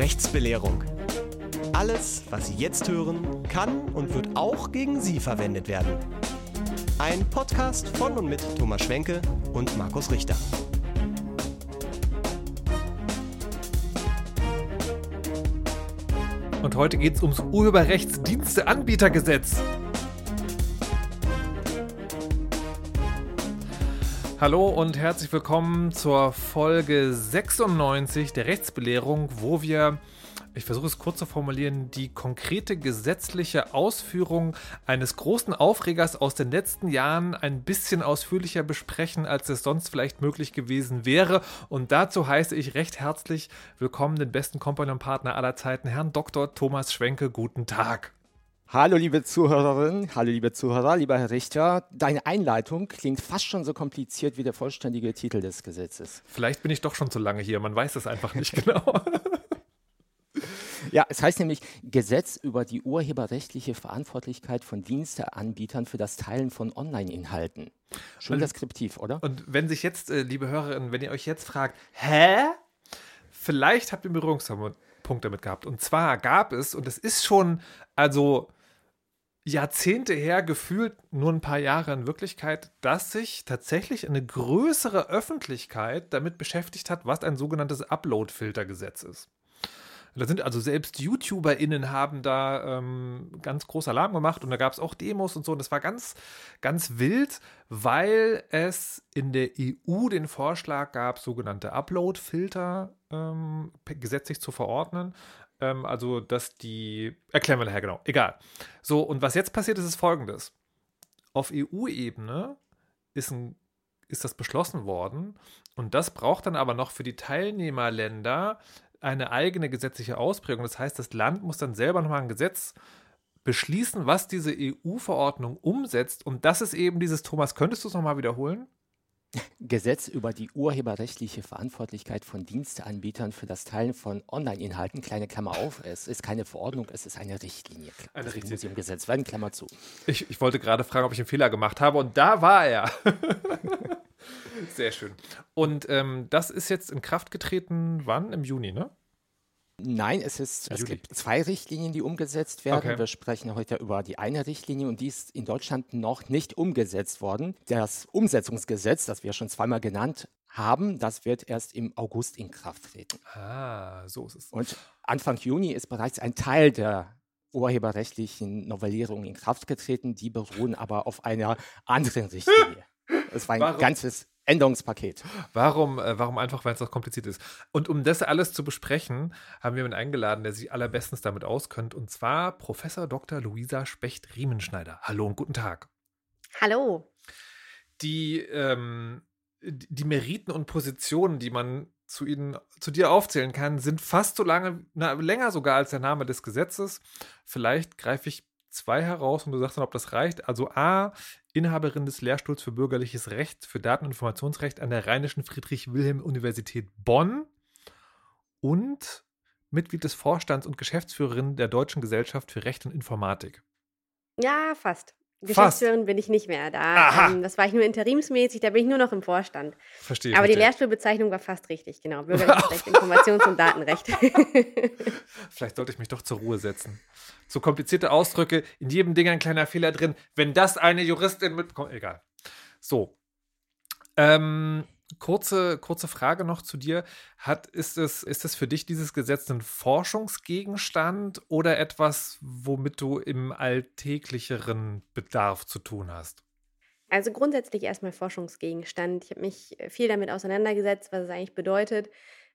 Rechtsbelehrung. Alles, was Sie jetzt hören, kann und wird auch gegen Sie verwendet werden. Ein Podcast von und mit Thomas Schwenke und Markus Richter. Und heute geht es ums Urheberrechtsdiensteanbietergesetz. Hallo und herzlich willkommen zur Folge 96 der Rechtsbelehrung, wo wir, ich versuche es kurz zu formulieren, die konkrete gesetzliche Ausführung eines großen Aufregers aus den letzten Jahren ein bisschen ausführlicher besprechen, als es sonst vielleicht möglich gewesen wäre. Und dazu heiße ich recht herzlich willkommen den besten Kompagnon-Partner aller Zeiten, Herrn Dr. Thomas Schwenke. Guten Tag. Hallo liebe Zuhörerinnen, hallo liebe Zuhörer, lieber Herr Richter. Deine Einleitung klingt fast schon so kompliziert wie der vollständige Titel des Gesetzes. Vielleicht bin ich doch schon zu lange hier, man weiß es einfach nicht genau. Ja, es heißt nämlich Gesetz über die urheberrechtliche Verantwortlichkeit von Diensteanbietern für das Teilen von Online-Inhalten. Schön Und- deskriptiv, oder? Und wenn sich jetzt, äh, liebe Hörerinnen, wenn ihr euch jetzt fragt, hä? Vielleicht habt ihr einen Berührungspunkt damit gehabt. Und zwar gab es, und es ist schon, also Jahrzehnte her, gefühlt nur ein paar Jahre in Wirklichkeit, dass sich tatsächlich eine größere Öffentlichkeit damit beschäftigt hat, was ein sogenanntes Upload-Filtergesetz ist. Da sind also selbst YouTuberInnen haben da ähm, ganz groß Alarm gemacht und da gab es auch Demos und so. Und das war ganz, ganz wild, weil es in der EU den Vorschlag gab, sogenannte Upload-Filter ähm, gesetzlich zu verordnen. Ähm, also, dass die. Erklären wir nachher genau. Egal. So, und was jetzt passiert ist, ist folgendes. Auf EU-Ebene ist, ist das beschlossen worden und das braucht dann aber noch für die Teilnehmerländer eine eigene gesetzliche Ausprägung. Das heißt, das Land muss dann selber nochmal ein Gesetz beschließen, was diese EU-Verordnung umsetzt. Und das ist eben dieses, Thomas, könntest du es nochmal wiederholen? Gesetz über die urheberrechtliche Verantwortlichkeit von Diensteanbietern für das Teilen von Online-Inhalten. Kleine Klammer auf, es ist keine Verordnung, es ist eine Richtlinie. Eine Deswegen Richtlinie. muss im Gesetz werden, Klammer zu. Ich, ich wollte gerade fragen, ob ich einen Fehler gemacht habe und da war er. Sehr schön. Und ähm, das ist jetzt in Kraft getreten, wann? Im Juni, ne? Nein, es, ist, es gibt zwei Richtlinien, die umgesetzt werden. Okay. Wir sprechen heute über die eine Richtlinie und die ist in Deutschland noch nicht umgesetzt worden. Das Umsetzungsgesetz, das wir schon zweimal genannt haben, das wird erst im August in Kraft treten. Ah, so ist es. Und Anfang Juni ist bereits ein Teil der urheberrechtlichen Novellierung in Kraft getreten. Die beruhen aber auf einer anderen Richtlinie. Es war ein Warum? ganzes Änderungspaket. Warum, äh, warum einfach, weil es doch kompliziert ist? Und um das alles zu besprechen, haben wir jemanden eingeladen, der sich allerbestens damit auskennt, und zwar Professor Dr. Luisa Specht-Riemenschneider. Hallo und guten Tag. Hallo. Die, ähm, die Meriten und Positionen, die man zu ihnen, zu dir aufzählen kann, sind fast so lange, na, länger sogar als der Name des Gesetzes. Vielleicht greife ich zwei heraus und du sagst dann, ob das reicht. Also A, Inhaberin des Lehrstuhls für bürgerliches Recht für Daten- und Informationsrecht an der Rheinischen Friedrich-Wilhelm-Universität Bonn und Mitglied des Vorstands und Geschäftsführerin der Deutschen Gesellschaft für Recht und Informatik. Ja, fast. Fast. Geschäftsführerin bin ich nicht mehr da. Ähm, das war ich nur interimsmäßig, da bin ich nur noch im Vorstand. Verstehe. Aber die verstehe. Lehrstuhlbezeichnung war fast richtig, genau. Bürgerliches Recht, Informations- und Datenrecht. Vielleicht sollte ich mich doch zur Ruhe setzen. So komplizierte Ausdrücke, in jedem Ding ein kleiner Fehler drin. Wenn das eine Juristin mitbekommt, egal. So. Ähm, kurze, kurze Frage noch zu dir. Hat, ist, es, ist es für dich dieses Gesetz ein Forschungsgegenstand oder etwas, womit du im alltäglicheren Bedarf zu tun hast? Also grundsätzlich erstmal Forschungsgegenstand. Ich habe mich äh, viel damit auseinandergesetzt, was es eigentlich bedeutet,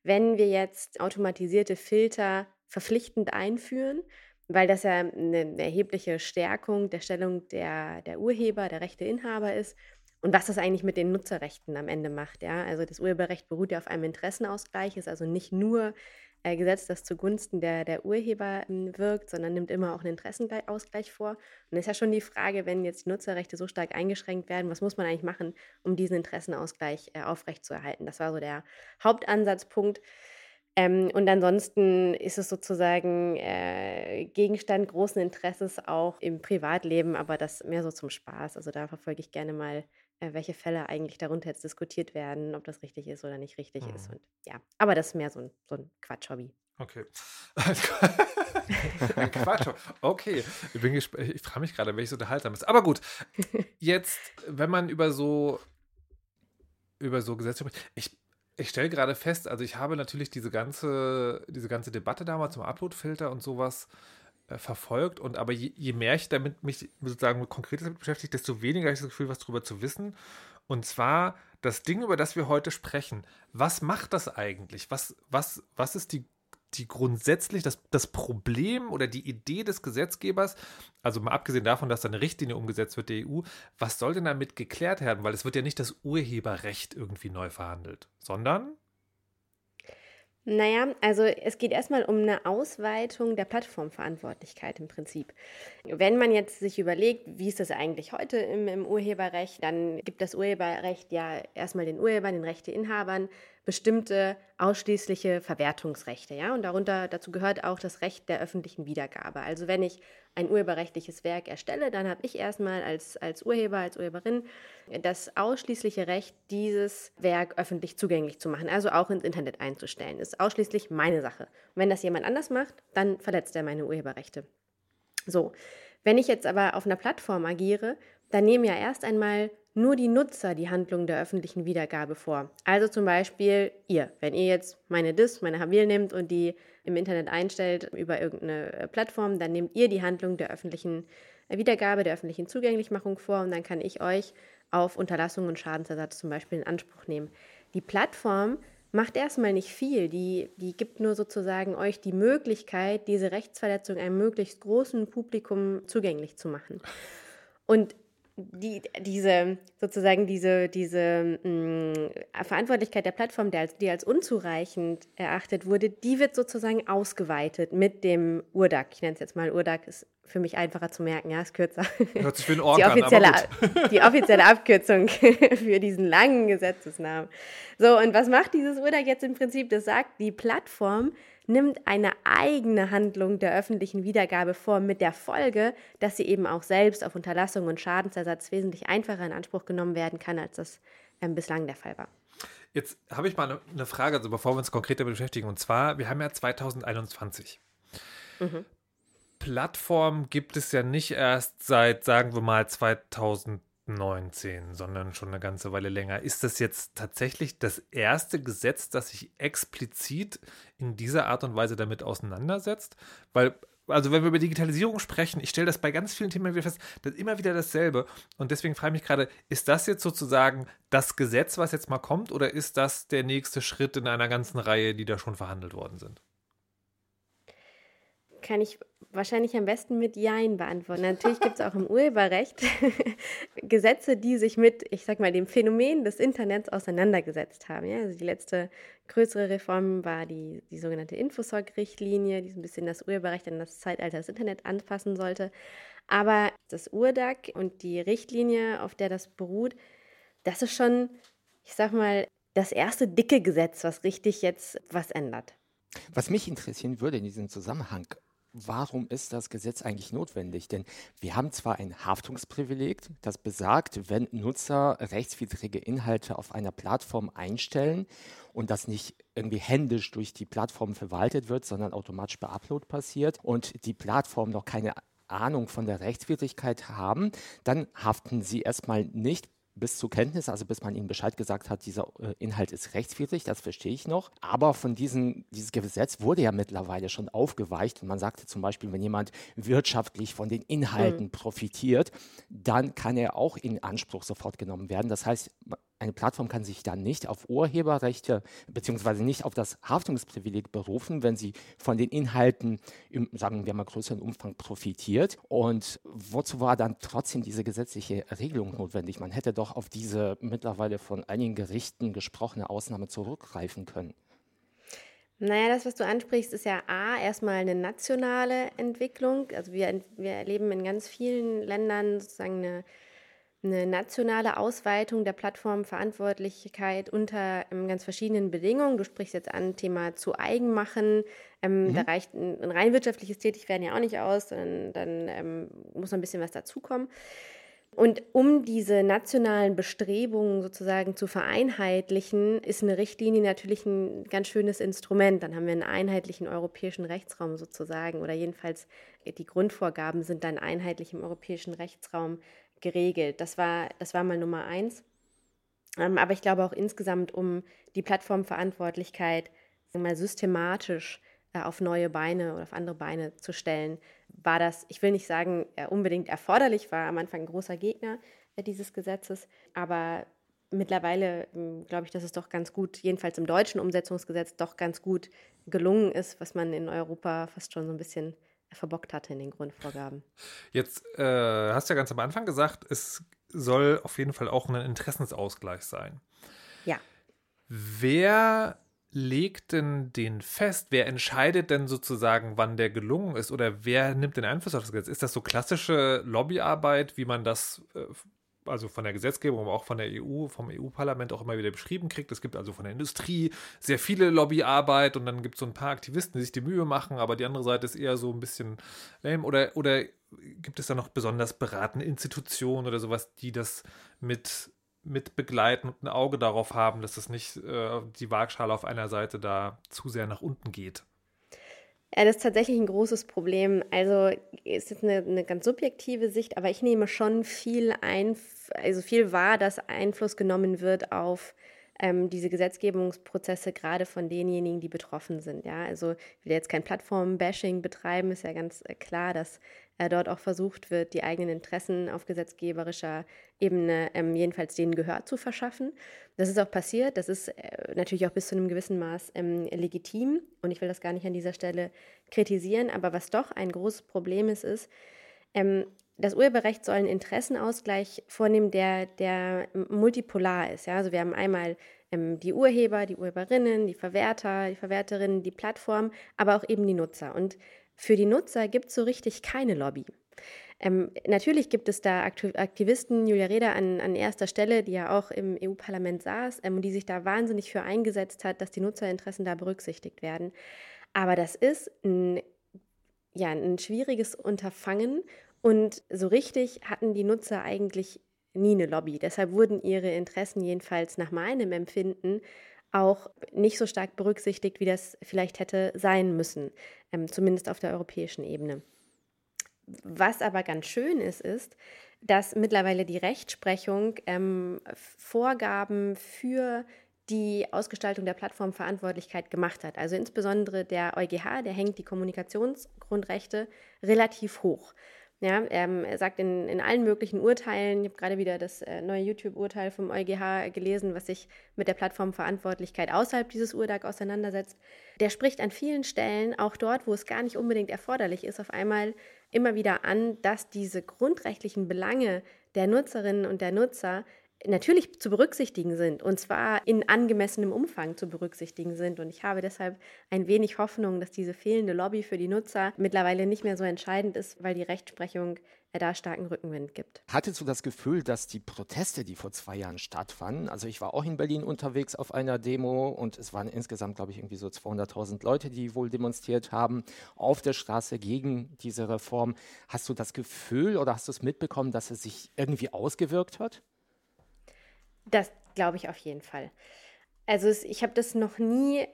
wenn wir jetzt automatisierte Filter verpflichtend einführen, weil das ja eine, erhebliche Stärkung der Stellung der, der Urheber, der Rechteinhaber ist. Und was das eigentlich mit den Nutzerrechten am Ende macht, ja. Also das Urheberrecht beruht ja auf einem Interessenausgleich, ist also nicht nur äh, Gesetz, das zugunsten der, der Urheber ähm, wirkt, sondern nimmt immer auch einen Interessenausgleich vor. Und es ist ja schon die Frage, wenn jetzt die Nutzerrechte so stark eingeschränkt werden, was muss man eigentlich machen, um diesen Interessenausgleich äh, aufrechtzuerhalten? Das war so der Hauptansatzpunkt. Ähm, und ansonsten ist es sozusagen äh, Gegenstand großen Interesses auch im Privatleben, aber das mehr so zum Spaß. Also da verfolge ich gerne mal, äh, welche Fälle eigentlich darunter jetzt diskutiert werden, ob das richtig ist oder nicht richtig ist. Mhm. Und ja, aber das ist mehr so ein, so ein Quatsch-Hobby. Okay. Quatsch. Okay. Ich, bin ich frage mich gerade, welches unterhaltsam ist. Aber gut. Jetzt, wenn man über so über so Gesetze spricht, ich, ich stelle gerade fest, also ich habe natürlich diese ganze, diese ganze Debatte damals zum Uploadfilter und sowas äh, verfolgt und aber je, je, mehr ich damit mich sozusagen konkret damit beschäftige, desto weniger habe ich das Gefühl, was darüber zu wissen. Und zwar das Ding, über das wir heute sprechen. Was macht das eigentlich? Was, was, was ist die die grundsätzlich das, das Problem oder die Idee des Gesetzgebers, also mal abgesehen davon, dass da eine Richtlinie umgesetzt wird der EU, was soll denn damit geklärt werden? Weil es wird ja nicht das Urheberrecht irgendwie neu verhandelt, sondern naja, also es geht erstmal um eine Ausweitung der Plattformverantwortlichkeit im Prinzip. Wenn man jetzt sich überlegt, wie ist das eigentlich heute im, im Urheberrecht, dann gibt das Urheberrecht ja erstmal den Urhebern, den Rechteinhabern bestimmte ausschließliche Verwertungsrechte, ja, und darunter dazu gehört auch das Recht der öffentlichen Wiedergabe. Also wenn ich ein urheberrechtliches Werk erstelle, dann habe ich erstmal als, als Urheber, als Urheberin das ausschließliche Recht, dieses Werk öffentlich zugänglich zu machen, also auch ins Internet einzustellen. Ist ausschließlich meine Sache. Und wenn das jemand anders macht, dann verletzt er meine Urheberrechte. So, wenn ich jetzt aber auf einer Plattform agiere, dann nehmen ja erst einmal nur die Nutzer die Handlung der öffentlichen Wiedergabe vor. Also zum Beispiel ihr, wenn ihr jetzt meine Dis, meine Habil nehmt und die im Internet einstellt über irgendeine äh, Plattform, dann nehmt ihr die Handlung der öffentlichen äh, Wiedergabe, der öffentlichen Zugänglichmachung vor und dann kann ich euch auf Unterlassung und Schadensersatz zum Beispiel in Anspruch nehmen. Die Plattform macht erstmal nicht viel, die, die gibt nur sozusagen euch die Möglichkeit, diese Rechtsverletzung einem möglichst großen Publikum zugänglich zu machen. Und die, diese sozusagen diese, diese mh, mm, Verantwortlichkeit der Plattform, die als, die als unzureichend erachtet wurde, die wird sozusagen ausgeweitet mit dem URDAC. Ich nenne es jetzt mal URDAC, ist für mich einfacher zu merken, ja, ist kürzer. Hört sich für einen die offizielle, an, die offizielle Abkürzung für diesen langen Gesetzesnamen. So, und was macht dieses URDAC jetzt im Prinzip? Das sagt, die Plattform nimmt eine eigene Handlung der öffentlichen Wiedergabe vor, mit der Folge, dass sie eben auch selbst auf Unterlassung und Schadensersatz wesentlich einfacher in Anspruch genommen werden kann, als das ähm, bislang der Fall war. Jetzt habe ich mal eine Frage, also bevor wir uns konkret damit beschäftigen. Und zwar, wir haben ja 2021. Mhm. Plattform gibt es ja nicht erst seit, sagen wir mal, 2000 19, sondern schon eine ganze Weile länger. Ist das jetzt tatsächlich das erste Gesetz, das sich explizit in dieser Art und Weise damit auseinandersetzt? Weil, also wenn wir über Digitalisierung sprechen, ich stelle das bei ganz vielen Themen wieder fest, das ist immer wieder dasselbe. Und deswegen frage ich mich gerade, ist das jetzt sozusagen das Gesetz, was jetzt mal kommt, oder ist das der nächste Schritt in einer ganzen Reihe, die da schon verhandelt worden sind? Kann ich wahrscheinlich am besten mit Jein beantworten. Natürlich gibt es auch im Urheberrecht Gesetze, die sich mit, ich sag mal, dem Phänomen des Internets auseinandergesetzt haben. Ja? Also die letzte größere Reform war die, die sogenannte Infosoc-Richtlinie, die so ein bisschen das Urheberrecht an das Zeitalter des Internet anpassen sollte. Aber das URDAC und die Richtlinie, auf der das beruht, das ist schon, ich sag mal, das erste dicke Gesetz, was richtig jetzt was ändert. Was mich interessieren würde in diesem Zusammenhang, warum ist das Gesetz eigentlich notwendig? Denn wir haben zwar ein Haftungsprivileg, das besagt, wenn Nutzer rechtswidrige Inhalte auf einer Plattform einstellen und das nicht irgendwie händisch durch die Plattform verwaltet wird, sondern automatisch bei Upload passiert und die Plattform noch keine Ahnung von der Rechtswidrigkeit haben, dann haften sie erstmal nicht bis zur Kenntnis, also bis man ihnen Bescheid gesagt hat, dieser äh, Inhalt ist rechtswidrig, das verstehe ich noch. Aber von diesem, dieses Gesetz wurde ja mittlerweile schon aufgeweicht und man sagte zum Beispiel, wenn jemand wirtschaftlich von den Inhalten mhm. profitiert, dann kann er auch in Anspruch sofort genommen werden. Das heißt, eine Plattform kann sich dann nicht auf Urheberrechte beziehungsweise nicht auf das Haftungsprivileg berufen, wenn sie von den Inhalten im, sagen wir mal, größeren Umfang profitiert. Und wozu war dann trotzdem diese gesetzliche Regelung notwendig? Man hätte doch auf diese mittlerweile von einigen Gerichten gesprochene Ausnahme zurückgreifen können. Naja, das, was du ansprichst, ist ja A, erstmal eine nationale Entwicklung. Also wir, wir erleben in ganz vielen Ländern sozusagen eine eine nationale Ausweitung der Plattformverantwortlichkeit unter ähm, ganz verschiedenen Bedingungen. Du sprichst jetzt an Thema zu eigen machen. Ähm, mhm. Da reicht ein, ein, rein wirtschaftliches Tätigwerden ja auch nicht aus, sondern dann ähm, muss noch ein bisschen was dazukommen. Und um diese nationalen Bestrebungen sozusagen zu vereinheitlichen, ist eine Richtlinie natürlich ein ganz schönes Instrument. Dann haben wir einen einheitlichen europäischen Rechtsraum sozusagen oder jedenfalls die Grundvorgaben sind dann einheitlich im europäischen Rechtsraum geregelt. Das war, das war mal Nummer eins. Ähm, aber ich glaube auch insgesamt, um die Plattformverantwortlichkeit mal systematisch äh, auf neue Beine oder auf andere Beine zu stellen, war das, ich will nicht sagen, äh, unbedingt erforderlich, war am Anfang ein großer Gegner äh, dieses Gesetzes, aber mittlerweile hm, glaube ich, dass es doch ganz gut, jedenfalls im deutschen Umsetzungsgesetz, doch ganz gut gelungen ist, was man in Europa fast schon so ein bisschen verbockt hatte in den Grundvorgaben. Jetzt äh, hast du ja ganz am Anfang gesagt, es soll auf jeden Fall auch ein Interessensausgleich sein. Ja. Wer legt denn den fest? Wer entscheidet denn sozusagen, wann der gelungen ist? Oder wer nimmt den Einfluss auf das Gesetz? Ist das so klassische Lobbyarbeit, wie man das äh, also von der Gesetzgebung, aber auch von der EU, vom EU-Parlament auch immer wieder beschrieben kriegt. Es gibt also von der Industrie sehr viele Lobbyarbeit und dann gibt es so ein paar Aktivisten, die sich die Mühe machen, aber die andere Seite ist eher so ein bisschen lame. Oder, oder gibt es da noch besonders beratende Institutionen oder sowas, die das mit mit begleiten und ein Auge darauf haben, dass es nicht äh, die Waagschale auf einer Seite da zu sehr nach unten geht. Ja, das ist tatsächlich ein großes Problem. Also ist jetzt eine, eine ganz subjektive Sicht, aber ich nehme schon viel ein, also viel wahr, dass Einfluss genommen wird auf ähm, diese Gesetzgebungsprozesse gerade von denjenigen, die betroffen sind. Ja, also ich will jetzt kein Plattform-Bashing betreiben, ist ja ganz äh, klar, dass äh, dort auch versucht wird, die eigenen Interessen auf gesetzgeberischer Ebene ähm, jedenfalls denen Gehör zu verschaffen. Das ist auch passiert. Das ist äh, natürlich auch bis zu einem gewissen Maß ähm, legitim und ich will das gar nicht an dieser Stelle kritisieren. Aber was doch ein großes Problem ist, ist, ähm, das Urheberrecht soll einen Interessenausgleich vornehmen, der, der multipolar ist. Ja? Also wir haben einmal ähm, die Urheber, die Urheberinnen, die Verwerter, die Verwerterinnen, die Plattform, aber auch eben die Nutzer. Und für die Nutzer gibt es so richtig keine Lobby. Ähm, natürlich gibt es da Aktivisten, Julia Reda an, an erster Stelle, die ja auch im EU-Parlament saß ähm, und die sich da wahnsinnig für eingesetzt hat, dass die Nutzerinteressen da berücksichtigt werden. Aber das ist ein, ja, ein schwieriges Unterfangen und so richtig hatten die Nutzer eigentlich nie eine Lobby. Deshalb wurden ihre Interessen jedenfalls nach meinem Empfinden auch nicht so stark berücksichtigt, wie das vielleicht hätte sein müssen, ähm, zumindest auf der europäischen Ebene. Was aber ganz schön ist, ist, dass mittlerweile die Rechtsprechung ähm, Vorgaben für die Ausgestaltung der Plattformverantwortlichkeit gemacht hat. Also insbesondere der EuGH, der hängt die Kommunikationsgrundrechte relativ hoch. Ja, ähm, er sagt in, in allen möglichen Urteilen, ich habe gerade wieder das äh, neue YouTube-Urteil vom EuGH gelesen, was sich mit der Plattformverantwortlichkeit außerhalb dieses URDAG auseinandersetzt. Der spricht an vielen Stellen, auch dort, wo es gar nicht unbedingt erforderlich ist, auf einmal immer wieder an, dass diese grundrechtlichen Belange der Nutzerinnen und der Nutzer natürlich zu berücksichtigen sind und zwar in angemessenem Umfang zu berücksichtigen sind. Und ich habe deshalb ein wenig Hoffnung, dass diese fehlende Lobby für die Nutzer mittlerweile nicht mehr so entscheidend ist, weil die Rechtsprechung da starken Rückenwind gibt. Hattest du das Gefühl, dass die Proteste, die vor zwei Jahren stattfanden, also ich war auch in Berlin unterwegs auf einer Demo und es waren insgesamt, glaube ich, irgendwie so 200.000 Leute, die wohl demonstriert haben auf der Straße gegen diese Reform. Hast du das Gefühl oder hast du es mitbekommen, dass es sich irgendwie ausgewirkt hat? Das glaube ich auf jeden Fall. Also es, ich habe das noch nie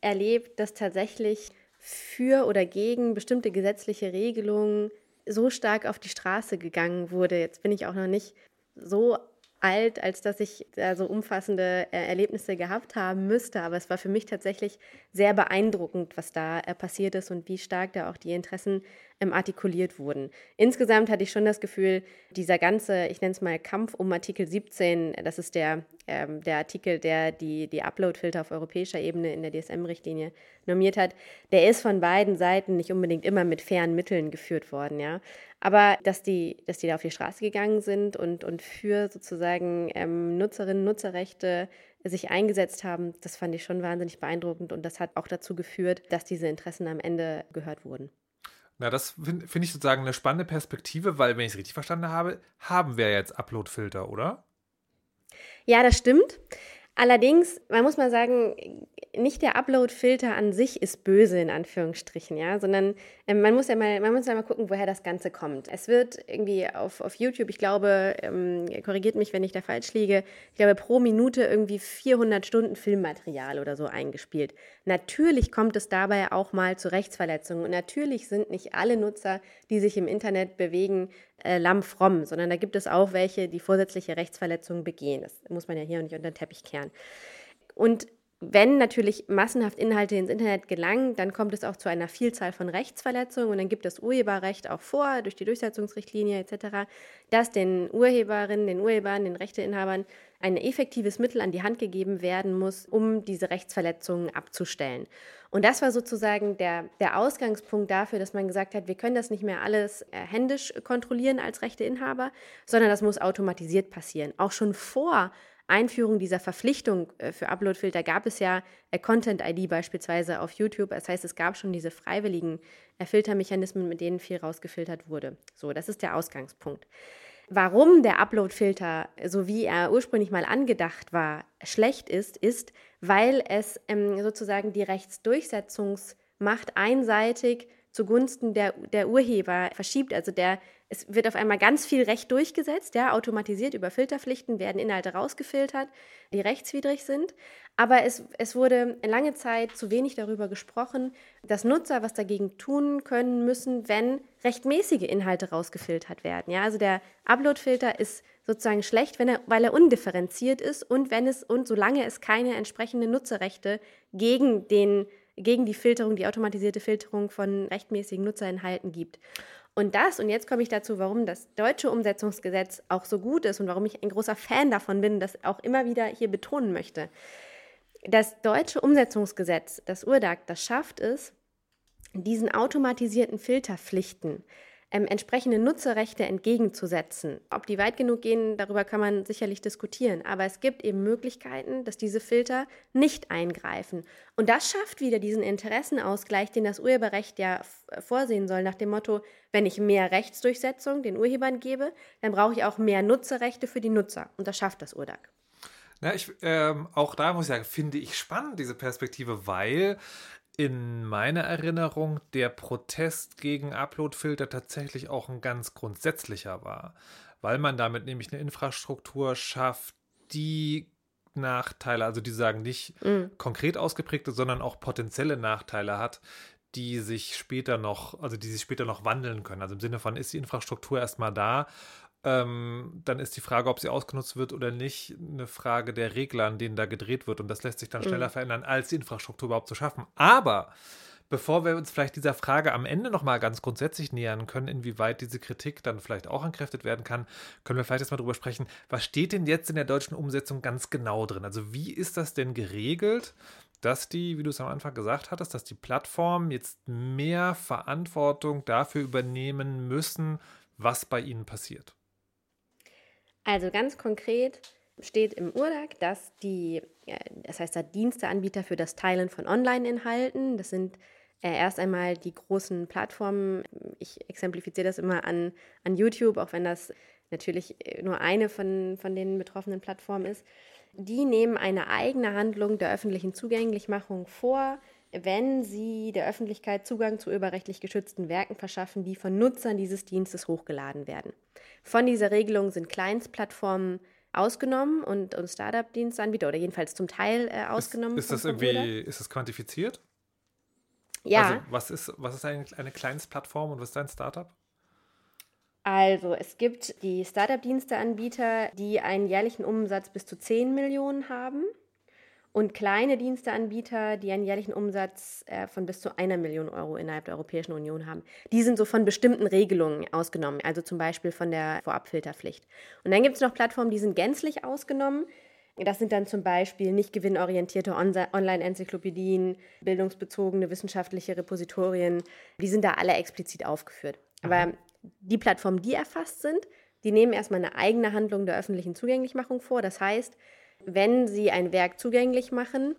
erlebt, dass tatsächlich für oder gegen bestimmte gesetzliche Regelungen so stark auf die Straße gegangen wurde. Jetzt bin ich auch noch nicht so alt, als dass ich da so umfassende äh, Erlebnisse gehabt haben müsste. Aber es war für mich tatsächlich sehr beeindruckend, was da äh, passiert ist und wie stark da auch die Interessen ähm, artikuliert wurden. Insgesamt hatte ich schon das Gefühl, dieser ganze, ich nenne es mal Kampf um Artikel 17, das ist der, ähm, der Artikel, der die, die Upload-Filter auf europäischer Ebene in der DSM-Richtlinie normiert hat, der ist von beiden Seiten nicht unbedingt immer mit fairen Mitteln geführt worden, ja. Aber dass die, dass die da auf die Straße gegangen sind und, und für sozusagen ähm, Nutzerinnen, Nutzerrechte sich eingesetzt haben, das fand ich schon wahnsinnig beeindruckend und das hat auch dazu geführt, dass diese Interessen am Ende gehört wurden. Na, das finde find ich sozusagen eine spannende Perspektive, weil, wenn ich es richtig verstanden habe, haben wir jetzt Upload-Filter, oder? Ja, das stimmt. Allerdings, man muss mal sagen, nicht der Upload-Filter an sich ist böse in Anführungsstrichen, ja, sondern äh, man muss ja mal, man muss ja mal gucken, woher das Ganze kommt. Es wird irgendwie auf, auf YouTube, ich glaube, ähm, korrigiert mich, wenn ich da falsch liege, ich glaube pro Minute irgendwie 400 Stunden Filmmaterial oder so eingespielt. Natürlich kommt es dabei auch mal zu Rechtsverletzungen und natürlich sind nicht alle Nutzer, die sich im Internet bewegen, äh, lammfromm, sondern da gibt es auch welche, die vorsätzliche Rechtsverletzungen begehen. Das muss man ja hier nicht unter den Teppich kehren. Und wenn natürlich massenhaft Inhalte ins Internet gelangen, dann kommt es auch zu einer Vielzahl von Rechtsverletzungen und dann gibt das Urheberrecht auch vor, durch die Durchsetzungsrichtlinie etc., dass den Urheberinnen, den Urhebern, den Rechteinhabern ein effektives Mittel an die Hand gegeben werden muss, um diese Rechtsverletzungen abzustellen. Und das war sozusagen der, der Ausgangspunkt dafür, dass man gesagt hat, wir können das nicht mehr alles äh, händisch kontrollieren als Rechteinhaber, sondern das muss automatisiert passieren. Auch schon vor Einführung dieser Verpflichtung äh, für Uploadfilter gab es ja äh, Content ID beispielsweise auf YouTube. Das heißt, es gab schon diese freiwilligen äh, Filtermechanismen, mit denen viel rausgefiltert wurde. So, das ist der Ausgangspunkt. Warum der Uploadfilter, so wie er ursprünglich mal angedacht war, schlecht ist, ist, weil es ähm, sozusagen die Rechtsdurchsetzungsmacht einseitig zugunsten der, der Urheber verschiebt. Also der es wird auf einmal ganz viel Recht durchgesetzt, ja, automatisiert über Filterpflichten werden Inhalte rausgefiltert, die rechtswidrig sind. Aber es, es wurde lange Zeit zu wenig darüber gesprochen, dass Nutzer was dagegen tun können müssen, wenn rechtmäßige Inhalte rausgefiltert werden. Ja, also der Uploadfilter ist sozusagen schlecht, wenn er, weil er undifferenziert ist und wenn es und solange es keine entsprechenden Nutzerrechte gegen den gegen die Filterung, die automatisierte Filterung von rechtmäßigen Nutzerinhalten gibt. Und das, und jetzt komme ich dazu, warum das deutsche Umsetzungsgesetz auch so gut ist und warum ich ein großer Fan davon bin, das auch immer wieder hier betonen möchte. Das deutsche Umsetzungsgesetz, das URDAG, das schafft es, diesen automatisierten Filterpflichten ähm, entsprechende Nutzerrechte entgegenzusetzen. Ob die weit genug gehen, darüber kann man sicherlich diskutieren. Aber es gibt eben Möglichkeiten, dass diese Filter nicht eingreifen. Und das schafft wieder diesen Interessenausgleich, den das Urheberrecht ja vorsehen soll, nach dem Motto, wenn ich mehr Rechtsdurchsetzung den Urhebern gebe, dann brauche ich auch mehr Nutzerrechte für die Nutzer. Und das schafft das URDAG. Na, ich, ähm, auch da muss ich sagen, finde ich spannend, diese Perspektive, weil in meiner Erinnerung der Protest gegen Uploadfilter tatsächlich auch ein ganz grundsätzlicher war, weil man damit nämlich eine Infrastruktur schafft, die Nachteile, also die sagen nicht mhm. konkret ausgeprägte, sondern auch potenzielle Nachteile hat, die sich später noch, also die sich später noch wandeln können. Also im Sinne von, ist die Infrastruktur erstmal da ähm, dann ist die Frage, ob sie ausgenutzt wird oder nicht, eine Frage der Regler, an denen da gedreht wird. Und das lässt sich dann schneller mhm. verändern, als die Infrastruktur überhaupt zu schaffen. Aber bevor wir uns vielleicht dieser Frage am Ende nochmal ganz grundsätzlich nähern können, inwieweit diese Kritik dann vielleicht auch entkräftet werden kann, können wir vielleicht erstmal drüber sprechen, was steht denn jetzt in der deutschen Umsetzung ganz genau drin? Also wie ist das denn geregelt, dass die, wie du es am Anfang gesagt hattest, dass die Plattformen jetzt mehr Verantwortung dafür übernehmen müssen, was bei ihnen passiert? Also ganz konkret steht im URDAG, dass die, das heißt da Diensteanbieter für das Teilen von Online-Inhalten, das sind äh, erst einmal die großen Plattformen, ich exemplifiziere das immer an, an YouTube, auch wenn das natürlich äh, nur eine von, von den betroffenen Plattformen ist, die nehmen eine eigene Handlung der öffentlichen Zugänglichmachung vor, wenn sie der Öffentlichkeit Zugang zu überrechtlich geschützten Werken verschaffen, die von Nutzern dieses Dienstes hochgeladen werden. Von dieser Regelung sind Kleinstplattformen ausgenommen und, und Startup-Dienstanbieter oder jedenfalls zum Teil äh, ausgenommen. Ist, ist das irgendwie, ist das quantifiziert? Ja. Also was ist, was ist eine, eine Kleinstplattform und was ist ein Startup? Also es gibt die Startup-Diensteanbieter, die einen jährlichen Umsatz bis zu 10 Millionen haben und kleine Diensteanbieter, die einen jährlichen Umsatz äh, von bis zu einer Million Euro innerhalb der Europäischen Union haben. Die sind so von bestimmten Regelungen ausgenommen, also zum Beispiel von der Vorabfilterpflicht. Und dann gibt es noch Plattformen, die sind gänzlich ausgenommen. Das sind dann zum Beispiel nicht gewinnorientierte Online-Enzyklopädien, bildungsbezogene wissenschaftliche Repositorien. Die sind da alle explizit aufgeführt. Aber mhm. die Plattformen, die erfasst sind, die nehmen erstmal eine eigene Handlung der öffentlichen Zugänglichmachung vor. Das heißt, wenn sie ein Werk zugänglich machen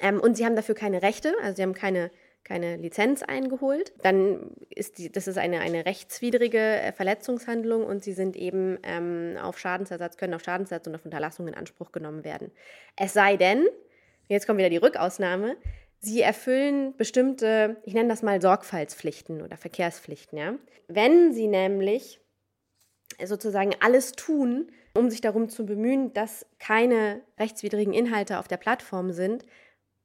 ähm, und sie haben dafür keine Rechte, also sie haben keine, keine Lizenz eingeholt. Dann ist die, das ist eine, eine rechtswidrige äh, Verletzungshandlung und sie sind eben ähm, auf Schadensersatz, können auf Schadensersatz und auf Unterlassung in Anspruch genommen werden. Es sei denn, jetzt kommt wieder die Rückausnahme, sie erfüllen bestimmte, ich nenne das mal Sorgfaltspflichten oder Verkehrspflichten. Ja? Wenn sie nämlich sozusagen alles tun, um sich darum zu bemühen, dass keine rechtswidrigen Inhalte auf der Plattform sind,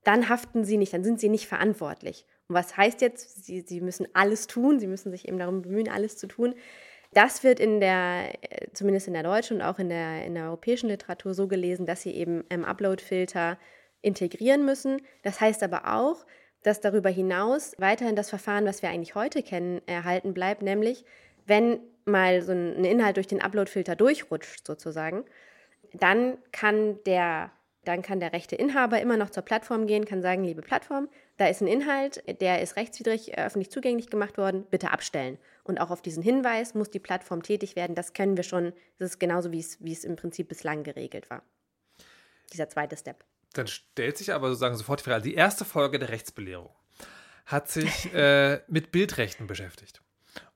dann haften sie nicht, dann sind sie nicht verantwortlich. Und was heißt jetzt, sie, sie müssen alles tun, sie müssen sich eben darum bemühen, alles zu tun. Das wird in der, äh, zumindest in der deutschen und auch in der, in der europäischen Literatur so gelesen, dass sie eben im Upload-Filter integrieren müssen. Das heißt aber auch, dass darüber hinaus weiterhin das Verfahren, was wir eigentlich heute kennen, erhalten bleibt, nämlich wenn mal so ein Inhalt durch den Upload-Filter durchrutscht sozusagen, dann kann der dann kann der rechte Inhaber immer noch zur Plattform gehen, kann sagen, liebe Plattform, da ist ein Inhalt, der ist rechtswidrig äh, öffentlich zugänglich gemacht worden, bitte abstellen. Und auch auf diesen Hinweis muss die Plattform tätig werden. Das können wir schon, das ist genauso, wie es, wie es im Prinzip bislang geregelt war. Dieser zweite Step. Dann stellt sich aber sozusagen sofort die Frage, die erste Folge der Rechtsbelehrung hat sich äh, mit Bildrechten beschäftigt.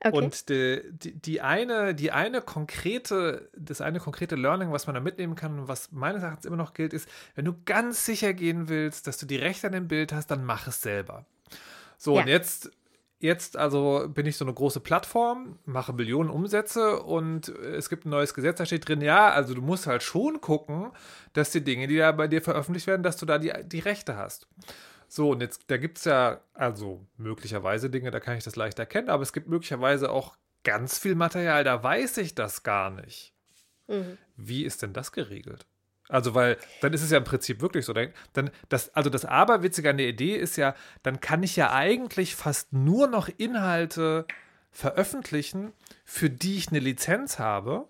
Okay. Und die, die, die, eine, die eine konkrete, das eine konkrete Learning, was man da mitnehmen kann, was meines Erachtens immer noch gilt, ist, wenn du ganz sicher gehen willst, dass du die Rechte an dem Bild hast, dann mach es selber. So, ja. und jetzt, jetzt also bin ich so eine große Plattform, mache Millionen Umsätze und es gibt ein neues Gesetz, da steht drin, ja, also du musst halt schon gucken, dass die Dinge, die da bei dir veröffentlicht werden, dass du da die, die Rechte hast. So, und jetzt, da gibt es ja also möglicherweise Dinge, da kann ich das leicht erkennen, aber es gibt möglicherweise auch ganz viel Material, da weiß ich das gar nicht. Mhm. Wie ist denn das geregelt? Also, weil dann ist es ja im Prinzip wirklich so. Dann, das, also das Aberwitzige an der Idee ist ja, dann kann ich ja eigentlich fast nur noch Inhalte veröffentlichen, für die ich eine Lizenz habe.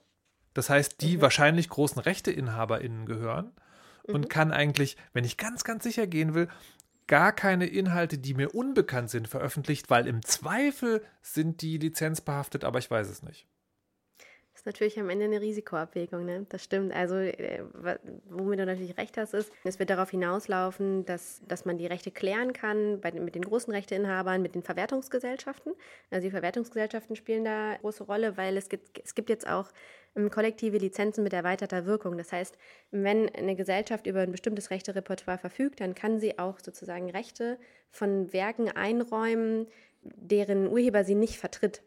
Das heißt, die mhm. wahrscheinlich großen RechteinhaberInnen gehören. Mhm. Und kann eigentlich, wenn ich ganz, ganz sicher gehen will, gar keine Inhalte, die mir unbekannt sind, veröffentlicht, weil im Zweifel sind die lizenzbehaftet, aber ich weiß es nicht. Ist natürlich am Ende eine Risikoabwägung, ne? Das stimmt. Also, äh, womit du natürlich recht hast, ist, es wird darauf hinauslaufen, dass, dass man die Rechte klären kann bei, mit den großen Rechteinhabern, mit den Verwertungsgesellschaften. Also, die Verwertungsgesellschaften spielen da eine große Rolle, weil es gibt, es gibt jetzt auch kollektive Lizenzen mit erweiterter Wirkung. Das heißt, wenn eine Gesellschaft über ein bestimmtes Rechterepertoire verfügt, dann kann sie auch sozusagen Rechte von Werken einräumen, deren Urheber sie nicht vertritt.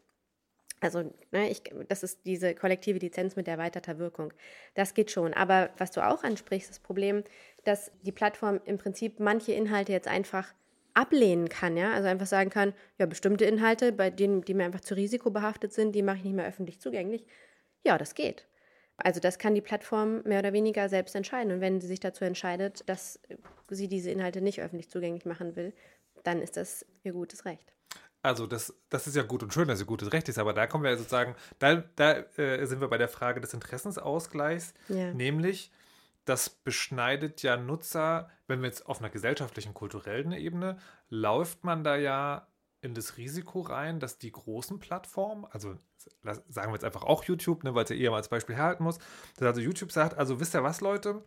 Also, ne, ich, das ist diese kollektive Lizenz mit erweiterter Wirkung. Das geht schon. Aber was du auch ansprichst, das Problem, dass die Plattform im Prinzip manche Inhalte jetzt einfach ablehnen kann, ja, also einfach sagen kann, ja, bestimmte Inhalte, bei denen, die mir einfach zu risikobehaftet sind, die mache ich nicht mehr öffentlich zugänglich. Ja, das geht. Also das kann die Plattform mehr oder weniger selbst entscheiden. Und wenn sie sich dazu entscheidet, dass sie diese Inhalte nicht öffentlich zugänglich machen will, dann ist das ihr gutes Recht. Also das, das ist ja gut und schön, dass ihr gutes Recht ist, aber da kommen wir sozusagen, da, da äh, sind wir bei der Frage des Interessensausgleichs, ja. nämlich das beschneidet ja Nutzer, wenn wir jetzt auf einer gesellschaftlichen, kulturellen Ebene, läuft man da ja in das Risiko rein, dass die großen Plattformen, also sagen wir jetzt einfach auch YouTube, ne, weil es ja eher mal als Beispiel herhalten muss, dass also YouTube sagt, also wisst ihr was, Leute,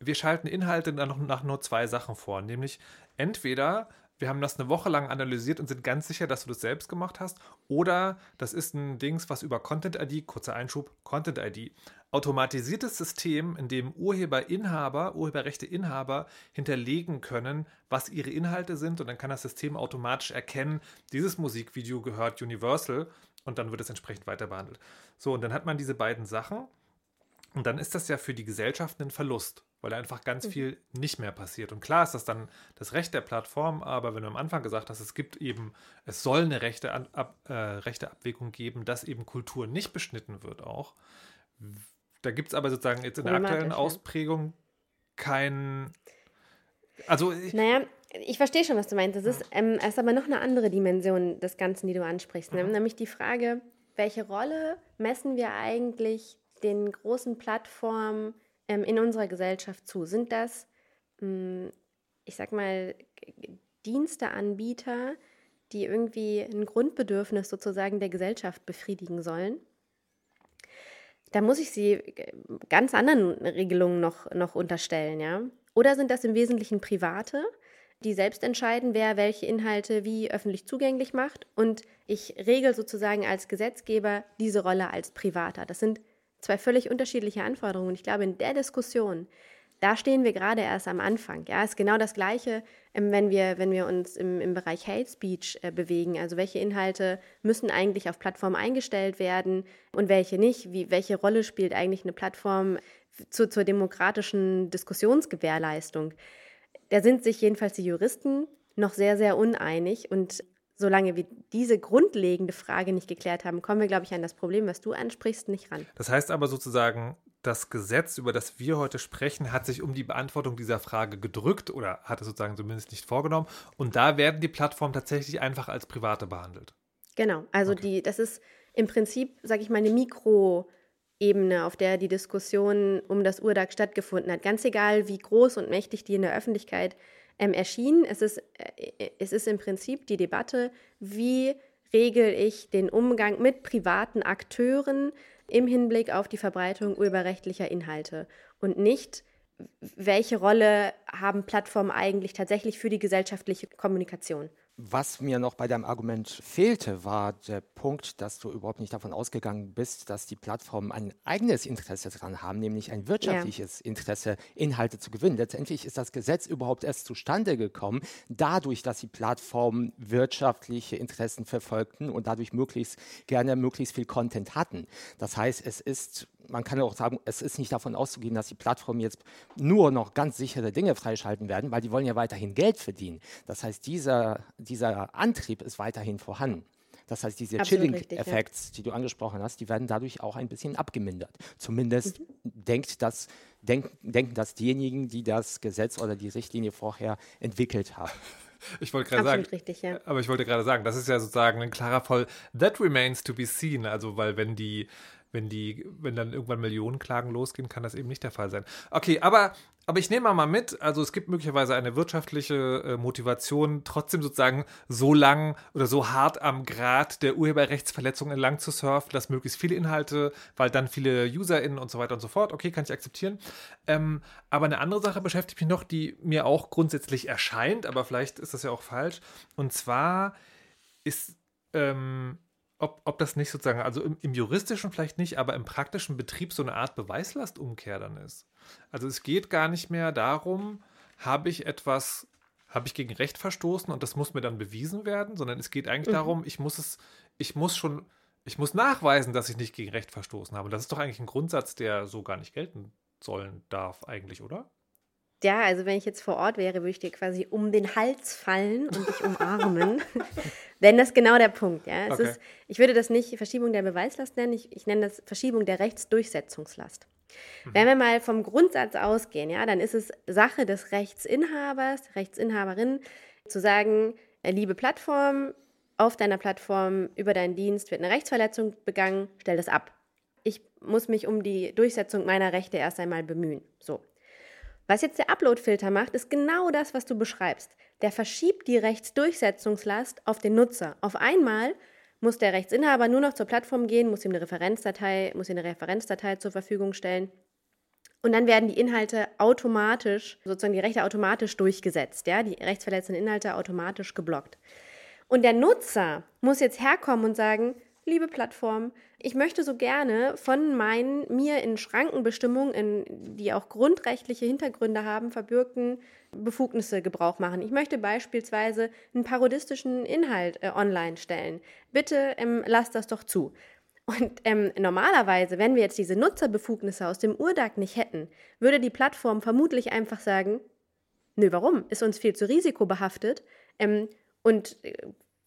wir schalten Inhalte dann noch nach nur zwei Sachen vor, nämlich entweder wir haben das eine Woche lang analysiert und sind ganz sicher, dass du das selbst gemacht hast. Oder das ist ein Dings, was über Content ID, kurzer Einschub, Content ID, automatisiertes System, in dem Urheberinhaber, Urheberrechteinhaber hinterlegen können, was ihre Inhalte sind. Und dann kann das System automatisch erkennen, dieses Musikvideo gehört Universal und dann wird es entsprechend weiter behandelt. So, und dann hat man diese beiden Sachen. Und dann ist das ja für die Gesellschaft ein Verlust weil da einfach ganz mhm. viel nicht mehr passiert. Und klar ist das dann das Recht der Plattform, aber wenn du am Anfang gesagt hast, es gibt eben, es soll eine rechte, Ab, äh, rechte Abwägung geben, dass eben Kultur nicht beschnitten wird auch. Da gibt es aber sozusagen jetzt in der aktuellen Ausprägung kein. Also. Ich, naja, ich verstehe schon, was du meinst. Das ist, ähm, ist aber noch eine andere Dimension des Ganzen, die du ansprichst. Ne? Mhm. Nämlich die Frage, welche Rolle messen wir eigentlich den großen Plattformen ähm, in unserer Gesellschaft zu? Sind das, mh, hm, ich sag mal, Diensteanbieter, die irgendwie ein Grundbedürfnis sozusagen der Gesellschaft befriedigen sollen? Da muss ich sie äh, ganz anderen Regelungen noch, noch unterstellen, ja? Oder sind das im Wesentlichen private, die selbst entscheiden, wer welche Inhalte wie öffentlich zugänglich macht. Und ich regel sozusagen als Gesetzgeber diese Rolle als Privater. Das sind zwei völlig unterschiedliche Anforderungen. Ich glaube, in der Diskussion, da stehen wir gerade erst am Anfang. Ja, ist genau das Gleiche, ähm, wenn wir, wenn wir uns im, im Bereich Hate Speech äh, bewegen. Also welche Inhalte müssen eigentlich auf Plattformen eingestellt werden und welche nicht? Wie, welche Rolle spielt eigentlich eine Plattform zu, zur demokratischen Diskussionsgewährleistung? Da sind sich jedenfalls die Juristen noch sehr, sehr uneinig. Und solange wir diese grundlegende Frage nicht geklärt haben, kommen wir, glaube ich, an das Problem, was du ansprichst, nicht ran. Das heißt aber sozusagen, das Gesetz, über das wir heute sprechen, hat sich um die Beantwortung dieser Frage gedrückt oder hat es sozusagen zumindest nicht vorgenommen. Und da werden die Plattformen tatsächlich einfach als private behandelt. Genau, also okay. die, das ist im Prinzip, sage ich mal, eine Mikroebene, auf der die Diskussion um das Urdag stattgefunden hat. Ganz egal, wie groß und mächtig die in der Öffentlichkeit ähm, erschien, es ist, äh, es ist im Prinzip die Debatte, wie regel ich den Umgang mit privaten Akteuren im Hinblick auf die Verbreitung urheberrechtlicher Inhalte und nicht, welche Rolle haben Plattformen eigentlich tatsächlich für die gesellschaftliche Kommunikation. Was mir noch bei deinem Argument fehlte, war der Punkt, dass du überhaupt nicht davon ausgegangen bist, dass die Plattformen ein eigenes Interesse daran haben, nämlich ein wirtschaftliches ja. Interesse, Inhalte zu gewinnen. Letztendlich ist das Gesetz überhaupt erst zustande gekommen, dadurch, dass die Plattformen wirtschaftliche Interessen verfolgten und dadurch möglichst gerne möglichst viel Content hatten. Das heißt, es ist man kann auch sagen, es ist nicht davon auszugehen, dass die Plattformen jetzt nur noch ganz sichere Dinge freischalten werden, weil die wollen ja weiterhin Geld verdienen. Das heißt, dieser, dieser Antrieb ist weiterhin vorhanden. Das heißt, diese Chilling-Effekte, ja. die du angesprochen hast, die werden dadurch auch ein bisschen abgemindert. Zumindest mhm. denkt das, denk, denken das diejenigen, die das Gesetz oder die Richtlinie vorher entwickelt haben. Ich wollte gerade sagen, richtig, ja. aber ich wollte gerade sagen, das ist ja sozusagen ein klarer Fall. That remains to be seen. Also, weil wenn die wenn die, wenn dann irgendwann Millionenklagen losgehen, kann das eben nicht der Fall sein. Okay, aber, aber ich nehme mal mit, also es gibt möglicherweise eine wirtschaftliche äh, Motivation, trotzdem sozusagen so lang oder so hart am Grad der Urheberrechtsverletzung entlang zu surfen, dass möglichst viele Inhalte, weil dann viele UserInnen und so weiter und so fort, okay, kann ich akzeptieren. Ähm, aber eine andere Sache beschäftigt mich noch, die mir auch grundsätzlich erscheint, aber vielleicht ist das ja auch falsch. Und zwar ist ähm, ob, ob das nicht sozusagen, also im, im, juristischen vielleicht nicht, aber im praktischen Betrieb so eine Art Beweislastumkehr dann ist. Also es geht gar nicht mehr darum, habe ich etwas, habe ich gegen Recht verstoßen und das muss mir dann bewiesen werden, sondern es geht eigentlich mhm. darum, ich muss es, ich muss schon, ich muss nachweisen, dass ich nicht gegen Recht verstoßen habe. Das ist doch eigentlich ein Grundsatz, der so gar nicht gelten sollen darf, eigentlich, oder? Ja, also wenn ich jetzt vor Ort wäre, würde ich dir quasi um den Hals fallen und dich umarmen. Denn das ist genau der Punkt. Ja? Es okay. ist, ich würde das nicht Verschiebung der Beweislast nennen, ich, ich nenne das Verschiebung der Rechtsdurchsetzungslast. Mhm. Wenn wir mal vom Grundsatz ausgehen, ja, dann ist es Sache des Rechtsinhabers, Rechtsinhaberin, zu sagen, äh, liebe Plattform, auf deiner Plattform über deinen Dienst wird eine Rechtsverletzung begangen, stell das ab. Ich muss mich um die Durchsetzung meiner Rechte erst einmal bemühen. So. Was jetzt der Upload-Filter macht, ist genau das, was du beschreibst. Der verschiebt die Rechtsdurchsetzungslast auf den Nutzer. Auf einmal muss der Rechtsinhaber nur noch zur Plattform gehen, muss ihm eine Referenzdatei, muss ihm eine Referenzdatei zur Verfügung stellen. Und dann werden die Inhalte automatisch, sozusagen die Rechte automatisch durchgesetzt, ja, die rechtsverletzenden Inhalte automatisch geblockt. Und der Nutzer muss jetzt herkommen und sagen, liebe Plattform, ich möchte so gerne von meinen mir in Schrankenbestimmungen, die auch grundrechtliche Hintergründe haben, verbürgten Befugnisse Gebrauch machen. Ich möchte beispielsweise einen parodistischen Inhalt äh, online stellen. Bitte ähm, lasst das doch zu. Und ähm, normalerweise, wenn wir jetzt diese Nutzerbefugnisse aus dem Urdag nicht hätten, würde die Plattform vermutlich einfach sagen, nö, warum? Ist uns viel zu risikobehaftet. Ähm, und äh,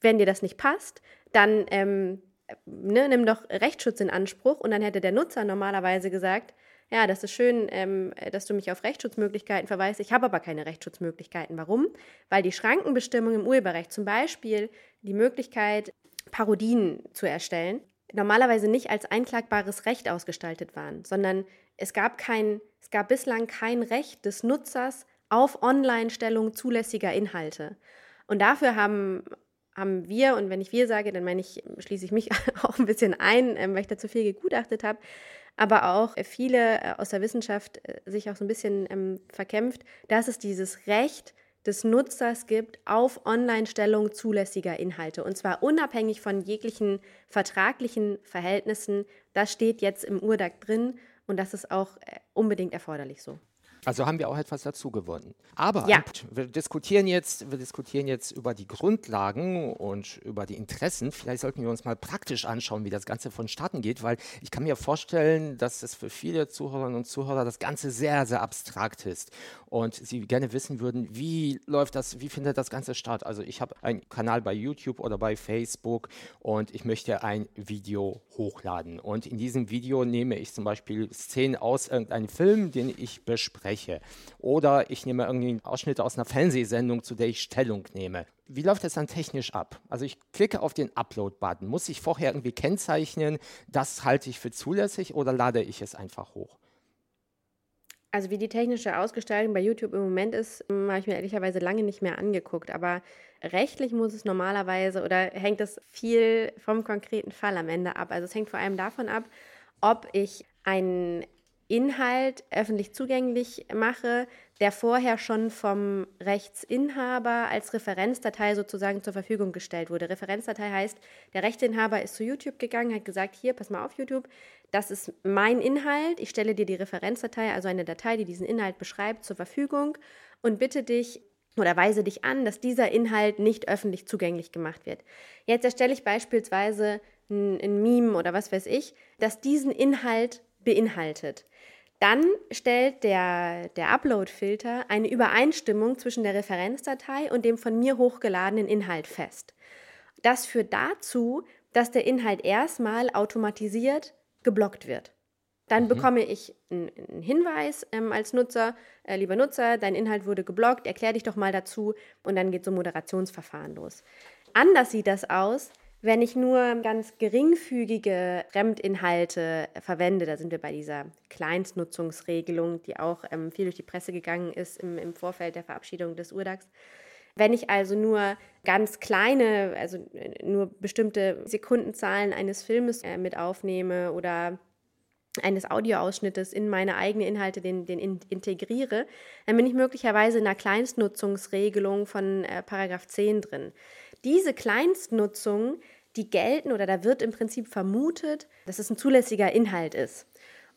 wenn dir das nicht passt, dann ähm, ne, nimm doch Rechtsschutz in Anspruch. Und dann hätte der Nutzer normalerweise gesagt, ja, das ist schön, ähm, dass du mich auf Rechtsschutzmöglichkeiten verweist. Ich habe aber keine Rechtsschutzmöglichkeiten. Warum? Weil die Schrankenbestimmung im Urheberrecht, zum Beispiel die Möglichkeit, Parodien zu erstellen, normalerweise nicht als einklagbares Recht ausgestaltet waren, sondern es gab, kein, es gab bislang kein Recht des Nutzers auf Online-Stellung zulässiger Inhalte. Und dafür haben haben wir, und wenn ich wir sage, dann meine ich, schließe ich mich auch ein bisschen ein, ähm, weil ich da zu viel gegutachtet habe, aber auch viele äh, aus der Wissenschaft äh, sich auch so ein bisschen ähm, verkämpft, dass es dieses Recht des Nutzers gibt auf Online-Stellung zulässiger Inhalte. Und zwar unabhängig von jeglichen vertraglichen Verhältnissen. Das steht jetzt im URDAG drin und das ist auch äh, unbedingt erforderlich so. Also haben wir auch etwas dazu gewonnen. Aber Ja. wir diskutieren jetzt, wir diskutieren jetzt über die Grundlagen und über die Interessen. Vielleicht sollten wir uns mal praktisch anschauen, wie das Ganze vonstatten geht, weil ich kann mir vorstellen, dass es für viele Zuhörerinnen und Zuhörer das Ganze sehr, sehr abstrakt ist und sie gerne wissen würden, wie läuft das, wie findet das Ganze statt. Also ich habe einen Kanal bei YouTube oder bei Facebook und ich möchte ein Video hochladen. Und in diesem Video nehme ich zum Beispiel Szenen aus irgendeinem Film, den ich bespreche. Oder ich nehme irgendwie Ausschnitte aus einer Fernsehsendung, zu der ich Stellung nehme. Wie läuft das dann technisch ab? Also ich klicke auf den Upload-Button. Muss ich vorher irgendwie kennzeichnen, das halte ich für zulässig oder lade ich es einfach hoch? Also wie die technische Ausgestaltung bei YouTube im Moment ist, hm, habe ich mir ehrlicherweise lange nicht mehr angeguckt. Aber rechtlich muss es normalerweise oder hängt es viel vom konkreten Fall am Ende ab. Also es hängt vor allem davon ab, ob ich einen Inhalt öffentlich zugänglich mache, der vorher schon vom Rechtsinhaber als Referenzdatei sozusagen zur Verfügung gestellt wurde. Referenzdatei heißt, der Rechteinhaber ist zu YouTube gegangen, hat gesagt, hier, pass mal auf YouTube, das ist mein Inhalt, ich stelle dir die Referenzdatei, also eine Datei, die diesen Inhalt beschreibt, zur Verfügung und bitte dich oder weise dich an, dass dieser Inhalt nicht öffentlich zugänglich gemacht wird. Jetzt erstelle ich beispielsweise ein, ein Meme oder was weiß ich, das diesen Inhalt beinhaltet. Dann stellt der, der Upload-Filter eine Übereinstimmung zwischen der Referenzdatei und dem von mir hochgeladenen Inhalt fest. Das führt dazu, dass der Inhalt erstmal automatisiert geblockt wird. Dann bekomme ich einen einen Hinweis ähm, als Nutzer, äh, lieber Nutzer, dein Inhalt wurde geblockt, erklär dich doch mal dazu und dann geht so ein Moderationsverfahren los. Anders sieht das aus, wenn ich nur ganz geringfügige Fremdinhalte verwende. Da sind wir bei dieser Kleinstnutzungsregelung, die auch ähm, viel durch die Presse gegangen ist im, im Vorfeld der Verabschiedung des Urdags. Wenn ich also nur ganz kleine, also äh, nur bestimmte Sekundenzahlen eines Filmes äh, mit aufnehme oder eines Audioausschnittes in meine eigenen Inhalte den, den in, integriere, dann bin ich möglicherweise in einer Kleinstnutzungsregelung von äh, Paragraph 10 drin. Diese Kleinstnutzung, die gelten oder da wird im Prinzip vermutet, dass es ein zulässiger Inhalt ist.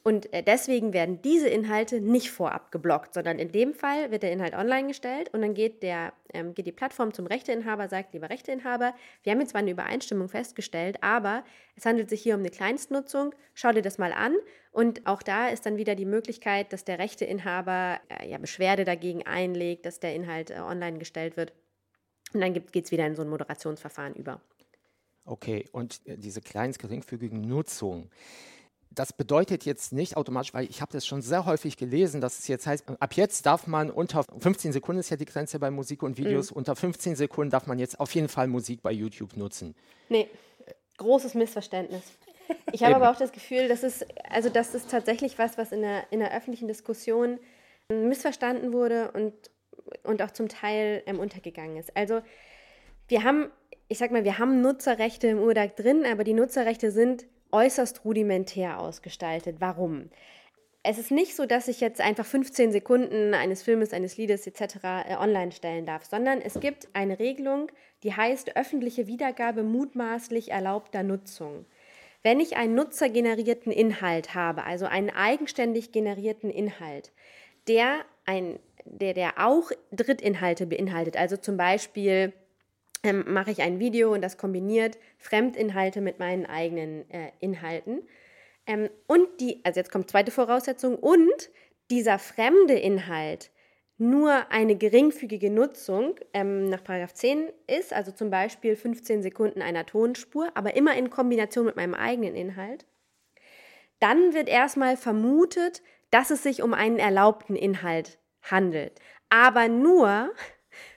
Und äh, deswegen werden diese Inhalte nicht vorab geblockt, sondern in dem Fall wird der Inhalt online gestellt und dann geht, der, ähm, geht die Plattform zum Rechteinhaber, sagt, lieber Rechteinhaber, wir haben jetzt zwar eine Übereinstimmung festgestellt, aber es handelt sich hier um eine Kleinstnutzung, schau dir das mal an. Und auch da ist dann wieder die Möglichkeit, dass der Rechteinhaber äh, ja, Beschwerde dagegen einlegt, dass der Inhalt äh, online gestellt wird. Und dann geht es wieder in so ein Moderationsverfahren über. Okay, und äh, diese kleins geringfügigen Nutzung, das bedeutet jetzt nicht automatisch, weil ich habe das schon sehr häufig gelesen, dass es jetzt heißt, ab jetzt darf man unter 15 Sekunden ist ja die Grenze bei Musik und Videos, unter 15 Sekunden darf man jetzt auf jeden Fall Musik bei YouTube nutzen. Nee, großes Missverständnis. Ich habe aber auch das Gefühl, dass es, also das ist tatsächlich was, was in der, in der öffentlichen Diskussion missverstanden wurde und, und auch zum Teil ähm, untergegangen ist. Also wir haben, ich sag mal, wir haben Nutzerrechte im URDAG drin, aber die Nutzerrechte sind äußerst rudimentär ausgestaltet. Warum? Es ist nicht so, dass ich jetzt einfach 15 Sekunden eines Filmes, eines Liedes etc. Äh, online stellen darf, sondern es gibt eine Regelung, die heißt öffentliche Wiedergabe mutmaßlich erlaubter Nutzung. Wenn ich einen nutzergenerierten Inhalt habe, also einen eigenständig generierten Inhalt, der, ein, der, der auch Drittinhalte beinhaltet, also zum Beispiel ähm, mache ich ein Video und das kombiniert Fremdinhalte mit meinen eigenen äh, Inhalten. Ähm, und die, also jetzt kommt zweite Voraussetzung, und dieser fremde Inhalt nur eine geringfügige Nutzung ähm, nach Paragraph 10 ist, also zum Beispiel 15 Sekunden einer Tonspur, aber immer in Kombination mit meinem eigenen Inhalt, dann wird erstmal vermutet, dass es sich um einen erlaubten Inhalt handelt. Aber nur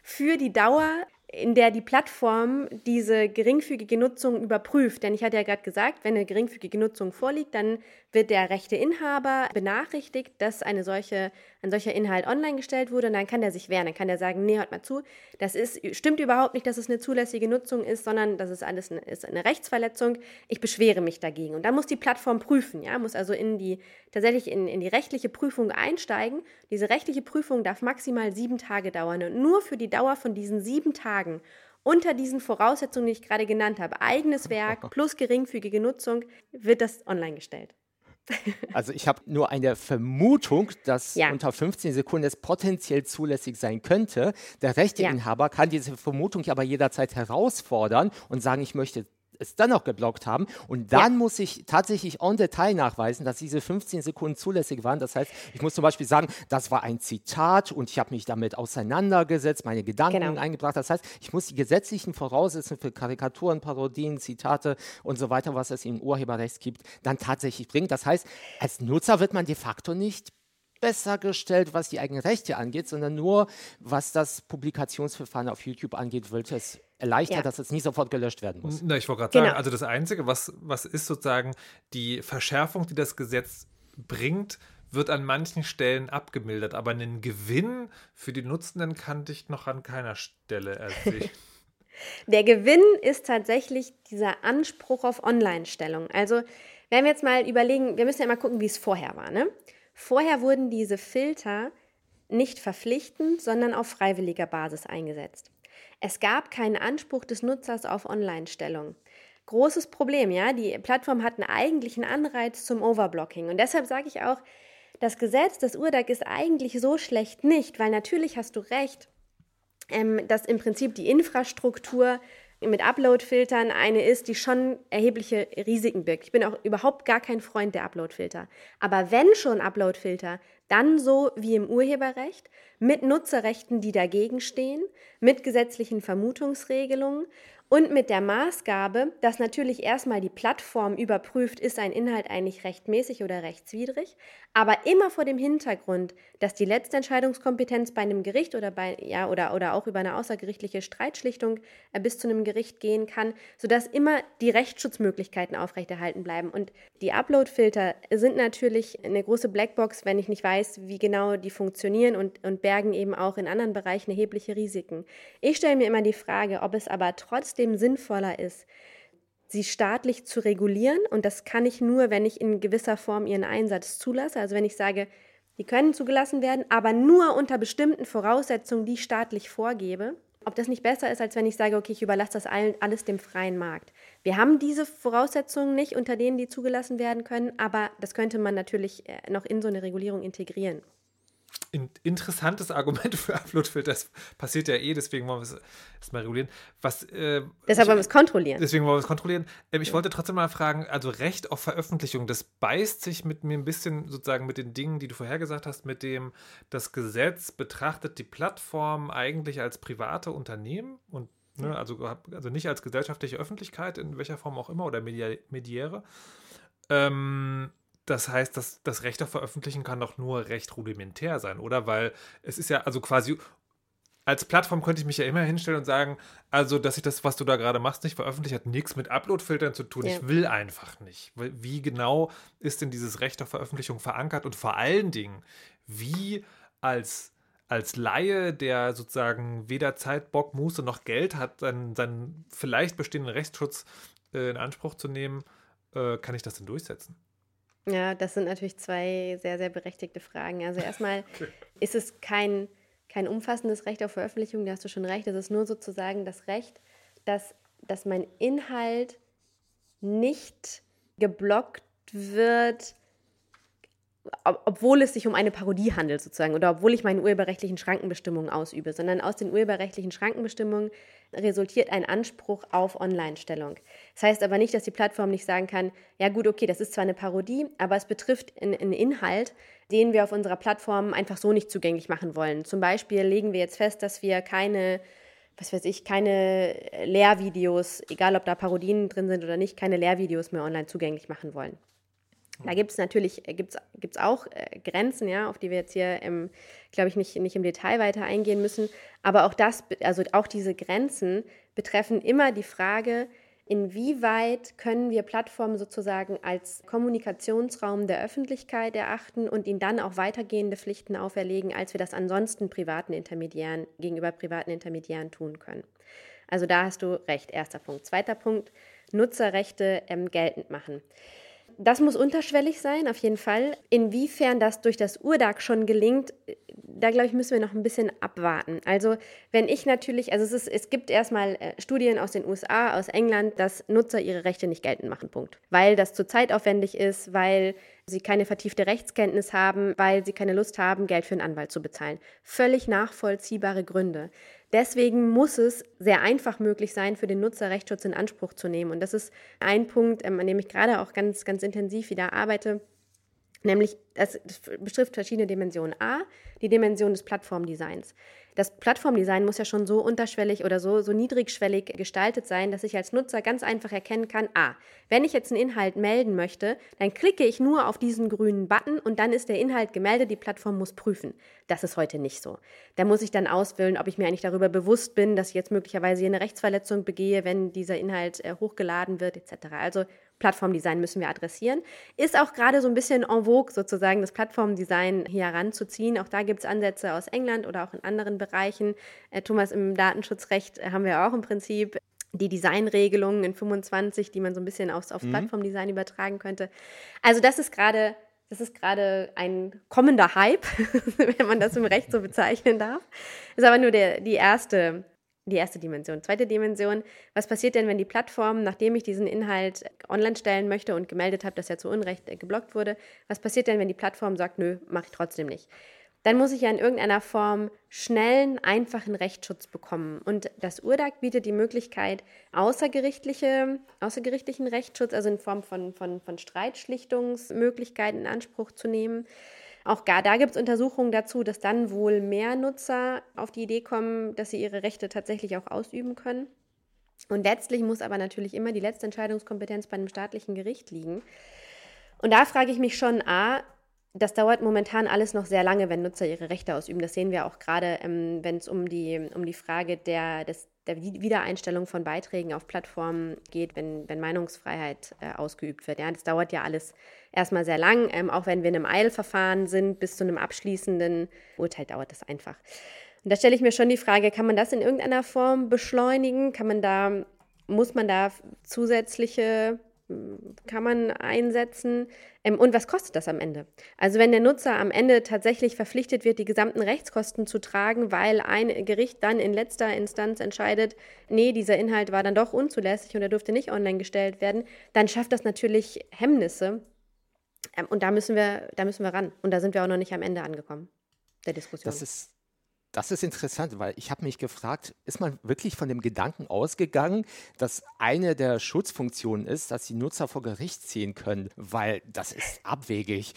für die Dauer, in der die Plattform diese geringfügige Nutzung überprüft. Denn ich hatte ja gerade gesagt, wenn eine geringfügige Nutzung vorliegt, dann wird der Rechteinhaber benachrichtigt, dass eine solche, ein solcher Inhalt online gestellt wurde und dann kann der sich wehren. Dann kann der sagen, nee, hört mal zu, das ist, stimmt überhaupt nicht, dass es eine zulässige Nutzung ist, sondern das ist alles eine, ist eine Rechtsverletzung. Ich beschwere mich dagegen. Und dann muss die Plattform prüfen, ja, muss also in die, tatsächlich in, in die rechtliche Prüfung einsteigen. Diese rechtliche Prüfung darf maximal sieben Tage dauern und nur für die Dauer von diesen sieben Tagen unter diesen Voraussetzungen, die ich gerade genannt habe, eigenes Werk plus geringfügige Nutzung, wird das online gestellt. Also ich habe nur eine Vermutung, dass Ja. unter 15 Sekunden es potenziell zulässig sein könnte. Der Rechteinhaber kann diese Vermutung aber jederzeit herausfordern und sagen, ich möchte es dann noch geblockt haben. Und dann muss ich tatsächlich en Detail nachweisen, dass diese 15 Sekunden zulässig waren. Das heißt, ich muss zum Beispiel sagen, das war ein Zitat und ich habe mich damit auseinandergesetzt, meine Gedanken Genau. eingebracht. Das heißt, ich muss die gesetzlichen Voraussetzungen für Karikaturen, Parodien, Zitate und so weiter, was es im Urheberrecht gibt, dann tatsächlich bringen. Das heißt, als Nutzer wird man de facto nicht besser gestellt, was die eigenen Rechte angeht, sondern nur, was das Publikationsverfahren auf YouTube angeht, wird es erleichtert, Ja. dass es nie sofort gelöscht werden muss. Na, ich wollte gerade Genau. sagen, also das Einzige, was, was ist sozusagen die Verschärfung, die das Gesetz bringt, wird an manchen Stellen abgemildert, aber einen Gewinn für die Nutzenden kannte ich noch an keiner Stelle ersehen. Der Gewinn ist tatsächlich dieser Anspruch auf Online-Stellung. Also, wenn wir jetzt mal überlegen, wir müssen ja mal gucken, wie es vorher war. Ne? Vorher wurden diese Filter nicht verpflichtend, sondern auf freiwilliger Basis eingesetzt. Es gab keinen Anspruch des Nutzers auf Online-Stellung. Großes Problem, ja. Die Plattform eigentlich einen Anreiz zum Overblocking. Und deshalb sage ich auch, das Gesetz, das URDAC ist eigentlich so schlecht nicht, weil natürlich hast du recht, ähm, dass im Prinzip die Infrastruktur mit Upload-Filtern eine ist, die schon erhebliche Risiken birgt. Ich bin auch überhaupt gar kein Freund der Upload-Filter. Aber wenn schon Upload-Filter, dann so wie im Urheberrecht, mit Nutzerrechten, die dagegen stehen, mit gesetzlichen Vermutungsregelungen und mit der Maßgabe, dass natürlich erstmal die Plattform überprüft, ist ein Inhalt eigentlich rechtmäßig oder rechtswidrig, aber immer vor dem Hintergrund, dass die letzte Entscheidungskompetenz bei einem Gericht oder bei ja oder oder auch über eine außergerichtliche Streitschlichtung äh, bis zu einem Gericht gehen kann, sodass immer die Rechtsschutzmöglichkeiten aufrechterhalten bleiben. Und die Upload-Filter sind natürlich eine große Blackbox, wenn ich nicht weiß, wie genau die funktionieren und, und bergen eben auch in anderen Bereichen erhebliche Risiken. Ich stelle mir immer die Frage, ob es aber trotzdem sinnvoller ist, sie staatlich zu regulieren. Und das kann ich nur, wenn ich in gewisser Form ihren Einsatz zulasse. Also wenn ich sage, die können zugelassen werden, aber nur unter bestimmten Voraussetzungen, die ich staatlich vorgebe. Ob das nicht besser ist, als wenn ich sage, okay, ich überlasse das alles dem freien Markt. Wir haben diese Voraussetzungen nicht, unter denen die zugelassen werden können, aber das könnte man natürlich äh, noch in so eine Regulierung integrieren. In, interessantes Argument für Uploadfilter. Das passiert ja eh, deswegen wollen wir es erstmal regulieren. Was, äh, Deshalb wollen wir es kontrollieren. Deswegen wollen wir es kontrollieren. Ähm, ich wollte trotzdem mal fragen, also Recht auf Veröffentlichung, das beißt sich mit mir ein bisschen sozusagen mit den Dingen, die du vorher gesagt hast, mit dem, das Gesetz betrachtet die Plattform eigentlich als private Unternehmen und ne, also, also nicht als gesellschaftliche Öffentlichkeit, in welcher Form auch immer, oder Mediäre. Ähm, das heißt, das, das Recht auf Veröffentlichen kann doch nur recht rudimentär sein, oder? Weil es ist ja also quasi als Plattform könnte ich mich ja immer hinstellen und sagen, also, dass ich das, was du da gerade machst, nicht veröffentliche, hat nichts mit Upload-Filtern zu tun. Ja. Ich will einfach nicht. Wie genau ist denn dieses Recht auf Veröffentlichung verankert und vor allen Dingen, wie als, als Laie, der sozusagen weder Zeit, Bock, Muße noch Geld hat, seinen, seinen vielleicht bestehenden Rechtsschutz äh, in Anspruch zu nehmen, äh, kann ich das denn durchsetzen? Ja, das sind natürlich zwei sehr, sehr berechtigte Fragen. Also erstmal ist es kein, kein umfassendes Recht auf Veröffentlichung, da hast du schon recht. Es ist nur sozusagen das Recht, dass, dass mein Inhalt nicht geblockt wird, obwohl es sich um eine Parodie handelt sozusagen oder obwohl ich meine urheberrechtlichen Schrankenbestimmungen ausübe, sondern aus den urheberrechtlichen Schrankenbestimmungen resultiert ein Anspruch auf Online-Stellung. Das heißt aber nicht, dass die Plattform nicht sagen kann, ja gut, okay, das ist zwar eine Parodie, aber es betrifft einen Inhalt, den wir auf unserer Plattform einfach so nicht zugänglich machen wollen. Zum Beispiel legen wir jetzt fest, dass wir keine was weiß ich, keine Lehrvideos, egal ob da Parodien drin sind oder nicht, keine Lehrvideos mehr online zugänglich machen wollen. Da gibt es natürlich äh, gibt's, gibt's auch äh, Grenzen, ja, auf die wir jetzt hier, ähm, glaube ich, nicht, nicht im Detail weiter eingehen müssen. Aber auch das, also auch diese Grenzen betreffen immer die Frage, inwieweit können wir Plattformen sozusagen als Kommunikationsraum der Öffentlichkeit erachten und ihnen dann auch weitergehende Pflichten auferlegen, als wir das ansonsten privaten Intermediären gegenüber privaten Intermediären tun können. Also da hast du recht, erster Punkt. Zweiter Punkt, Nutzerrechte ähm, geltend machen. Das muss unterschwellig sein, auf jeden Fall. Inwiefern das durch das URDAG schon gelingt, da glaube ich, müssen wir noch ein bisschen abwarten. Also, wenn ich natürlich, also es, ist, es gibt erstmal äh, Studien aus den USA, aus England, dass Nutzer ihre Rechte nicht geltend machen, Punkt. Weil das zu zeitaufwendig ist, weil sie keine vertiefte Rechtskenntnis haben, weil sie keine Lust haben, Geld für einen Anwalt zu bezahlen. Völlig nachvollziehbare Gründe. Deswegen muss es sehr einfach möglich sein, für den Nutzer Rechtsschutz in Anspruch zu nehmen. Und das ist ein Punkt, ähm, an dem ich gerade auch ganz, ganz intensiv wieder arbeite. Nämlich, das betrifft verschiedene Dimensionen. A, die Dimension des Plattformdesigns das Plattformdesign muss ja schon so unterschwellig oder so, so niedrigschwellig gestaltet sein, dass ich als Nutzer ganz einfach erkennen kann, ah, wenn ich jetzt einen Inhalt melden möchte, dann klicke ich nur auf diesen grünen Button und dann ist der Inhalt gemeldet, die Plattform muss prüfen. Das ist heute nicht so. Da muss ich dann auswählen, ob ich mir eigentlich darüber bewusst bin, dass ich jetzt möglicherweise hier eine Rechtsverletzung begehe, wenn dieser Inhalt äh, hochgeladen wird, etc. Also Plattformdesign müssen wir adressieren. Ist auch gerade so ein bisschen en vogue, sozusagen das Plattformdesign hier heranzuziehen. Auch da gibt es Ansätze aus England oder auch in anderen Bereichen. Äh, Thomas, im Datenschutzrecht haben wir auch im Prinzip die Designregelungen in 25, die man so ein bisschen aufs, aufs mhm. Plattformdesign übertragen könnte. Also das ist gerade das ist gerade ein kommender Hype, wenn man das im Recht so bezeichnen darf. Ist aber nur der, die erste die erste Dimension. Zweite Dimension, was passiert denn, wenn die Plattform, nachdem ich diesen Inhalt online stellen möchte und gemeldet habe, dass er zu Unrecht äh, geblockt wurde, was passiert denn, wenn die Plattform sagt, nö, mache ich trotzdem nicht? Dann muss ich ja in irgendeiner Form schnellen, einfachen Rechtsschutz bekommen. Und das URDAG bietet die Möglichkeit, außergerichtliche, außergerichtlichen Rechtsschutz, also in Form von, von, von Streitschlichtungsmöglichkeiten in Anspruch zu nehmen. Auch gar da gibt es Untersuchungen dazu, dass dann wohl mehr Nutzer auf die Idee kommen, dass sie ihre Rechte tatsächlich auch ausüben können. Und letztlich muss aber natürlich immer die letzte Entscheidungskompetenz bei einem staatlichen Gericht liegen. Und da frage ich mich schon, a, das dauert momentan alles noch sehr lange, wenn Nutzer ihre Rechte ausüben. Das sehen wir auch gerade, ähm, wenn es um die, um die Frage der, des, der Wiedereinstellung von Beiträgen auf Plattformen geht, wenn, wenn Meinungsfreiheit äh, ausgeübt wird. Ja, das dauert ja alles erstmal sehr lang. Ähm, auch wenn wir in einem Eilverfahren sind, bis zu einem abschließenden Urteil dauert das einfach. Und da stelle ich mir schon die Frage, kann man das in irgendeiner Form beschleunigen? Kann man da, muss man da zusätzliche kann man einsetzen? Ähm, und was kostet das am Ende? Also wenn der Nutzer am Ende tatsächlich verpflichtet wird, die gesamten Rechtskosten zu tragen, weil ein Gericht dann in letzter Instanz entscheidet, nee, dieser Inhalt war dann doch unzulässig und er durfte nicht online gestellt werden, dann schafft das natürlich Hemmnisse. Ähm, und da müssen wir, da müssen wir ran. Und da sind wir auch noch nicht am Ende angekommen der Diskussion. Das ist das ist interessant, weil ich habe mich gefragt, ist man wirklich von dem Gedanken ausgegangen, dass eine der Schutzfunktionen ist, dass die Nutzer vor Gericht ziehen können, weil das ist abwegig.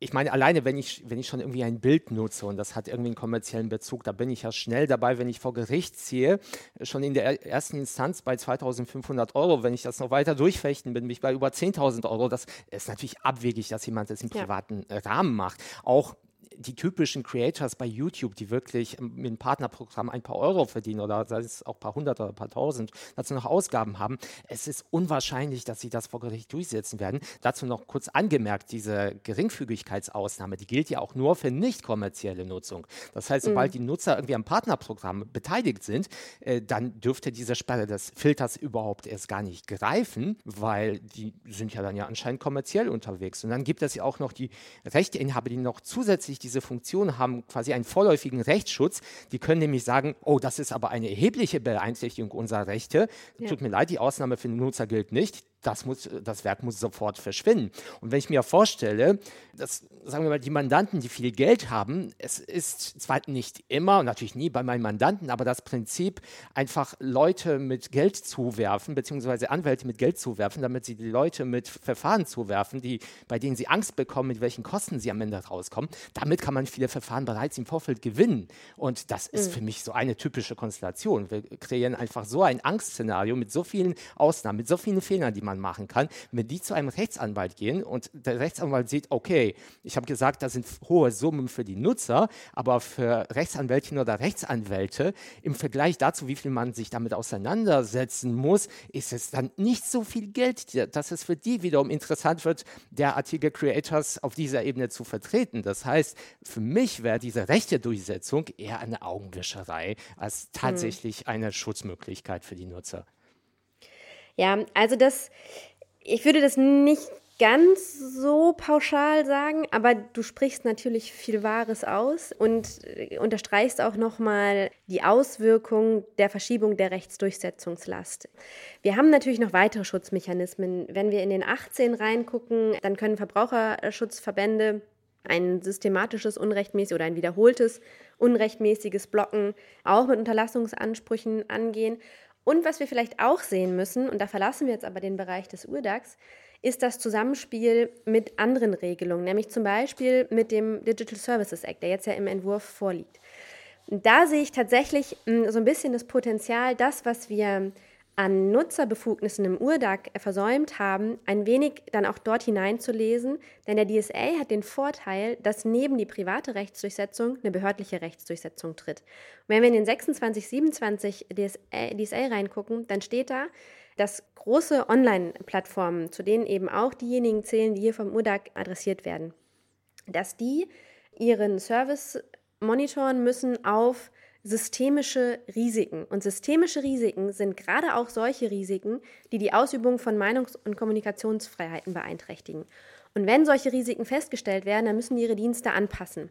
Ich meine, alleine wenn ich, wenn ich schon irgendwie ein Bild nutze und das hat irgendwie einen kommerziellen Bezug, da bin ich ja schnell dabei, wenn ich vor Gericht ziehe, schon in der ersten Instanz bei 2500 Euro. Wenn ich das noch weiter durchfechten bin, bin ich bei über 10.000 Euro. Das ist natürlich abwegig, dass jemand das im privaten ja. Rahmen macht. Auch die typischen Creators bei YouTube, die wirklich mit einem Partnerprogramm ein paar Euro verdienen oder sei es auch ein paar hundert oder ein paar tausend, dazu noch Ausgaben haben, es ist unwahrscheinlich, dass sie das vor Gericht durchsetzen werden. Dazu noch kurz angemerkt, diese Geringfügigkeitsausnahme, die gilt ja auch nur für nicht kommerzielle Nutzung. Das heißt, sobald mhm. die Nutzer irgendwie am Partnerprogramm beteiligt sind, äh, dann dürfte diese Sperre des Filters überhaupt erst gar nicht greifen, weil die sind ja dann ja anscheinend kommerziell unterwegs. Und dann gibt es ja auch noch die Rechteinhaber, die noch zusätzlich diese Funktion haben quasi einen vorläufigen Rechtsschutz. Die können nämlich sagen, oh, das ist aber eine erhebliche Beeinträchtigung unserer Rechte. Ja. Tut mir leid, die Ausnahme für den Nutzer gilt nicht das, muss, das Werk muss sofort verschwinden. Und wenn ich mir vorstelle, dass, sagen wir mal, die Mandanten, die viel Geld haben, es ist zwar nicht immer und natürlich nie bei meinen Mandanten, aber das Prinzip, einfach Leute mit Geld zuwerfen, beziehungsweise Anwälte mit Geld zuwerfen, damit sie die Leute mit Verfahren zuwerfen, die, bei denen sie Angst bekommen, mit welchen Kosten sie am Ende rauskommen, damit kann man viele Verfahren bereits im Vorfeld gewinnen. Und das ist mhm. für mich so eine typische Konstellation. Wir kreieren einfach so ein Angstszenario mit so vielen Ausnahmen, mit so vielen Fehlern, die man man machen kann, wenn die zu einem Rechtsanwalt gehen und der Rechtsanwalt sieht, okay, ich habe gesagt, das sind hohe Summen für die Nutzer, aber für Rechtsanwältinnen oder Rechtsanwälte im Vergleich dazu, wie viel man sich damit auseinandersetzen muss, ist es dann nicht so viel Geld, dass es für die wiederum interessant wird, derartige Creators auf dieser Ebene zu vertreten. Das heißt, für mich wäre diese rechte Durchsetzung eher eine Augenwischerei als hm. tatsächlich eine Schutzmöglichkeit für die Nutzer. Ja, also das, ich würde das nicht ganz so pauschal sagen, aber du sprichst natürlich viel Wahres aus und äh, unterstreichst auch nochmal die Auswirkung der Verschiebung der Rechtsdurchsetzungslast. Wir haben natürlich noch weitere Schutzmechanismen. Wenn wir in den 18 reingucken, dann können Verbraucherschutzverbände ein systematisches unrechtmäßiges oder ein wiederholtes unrechtmäßiges Blocken auch mit Unterlassungsansprüchen angehen. Und was wir vielleicht auch sehen müssen, und da verlassen wir jetzt aber den Bereich des Urdax, ist das Zusammenspiel mit anderen Regelungen, nämlich zum Beispiel mit dem Digital Services Act, der jetzt ja im Entwurf vorliegt. Da sehe ich tatsächlich hm, so ein bisschen das Potenzial, das, was wir an Nutzerbefugnissen im URDAC versäumt haben, ein wenig dann auch dort hineinzulesen, denn der DSA hat den Vorteil, dass neben die private Rechtsdurchsetzung eine behördliche Rechtsdurchsetzung tritt. Und wenn wir in den 2627 DSA, DSA reingucken, dann steht da, dass große Online-Plattformen, zu denen eben auch diejenigen zählen, die hier vom URDAC adressiert werden, dass die ihren Service monitoren müssen auf systemische Risiken. Und systemische Risiken sind gerade auch solche Risiken, die die Ausübung von Meinungs- und Kommunikationsfreiheiten beeinträchtigen. Und wenn solche Risiken festgestellt werden, dann müssen ihre Dienste anpassen.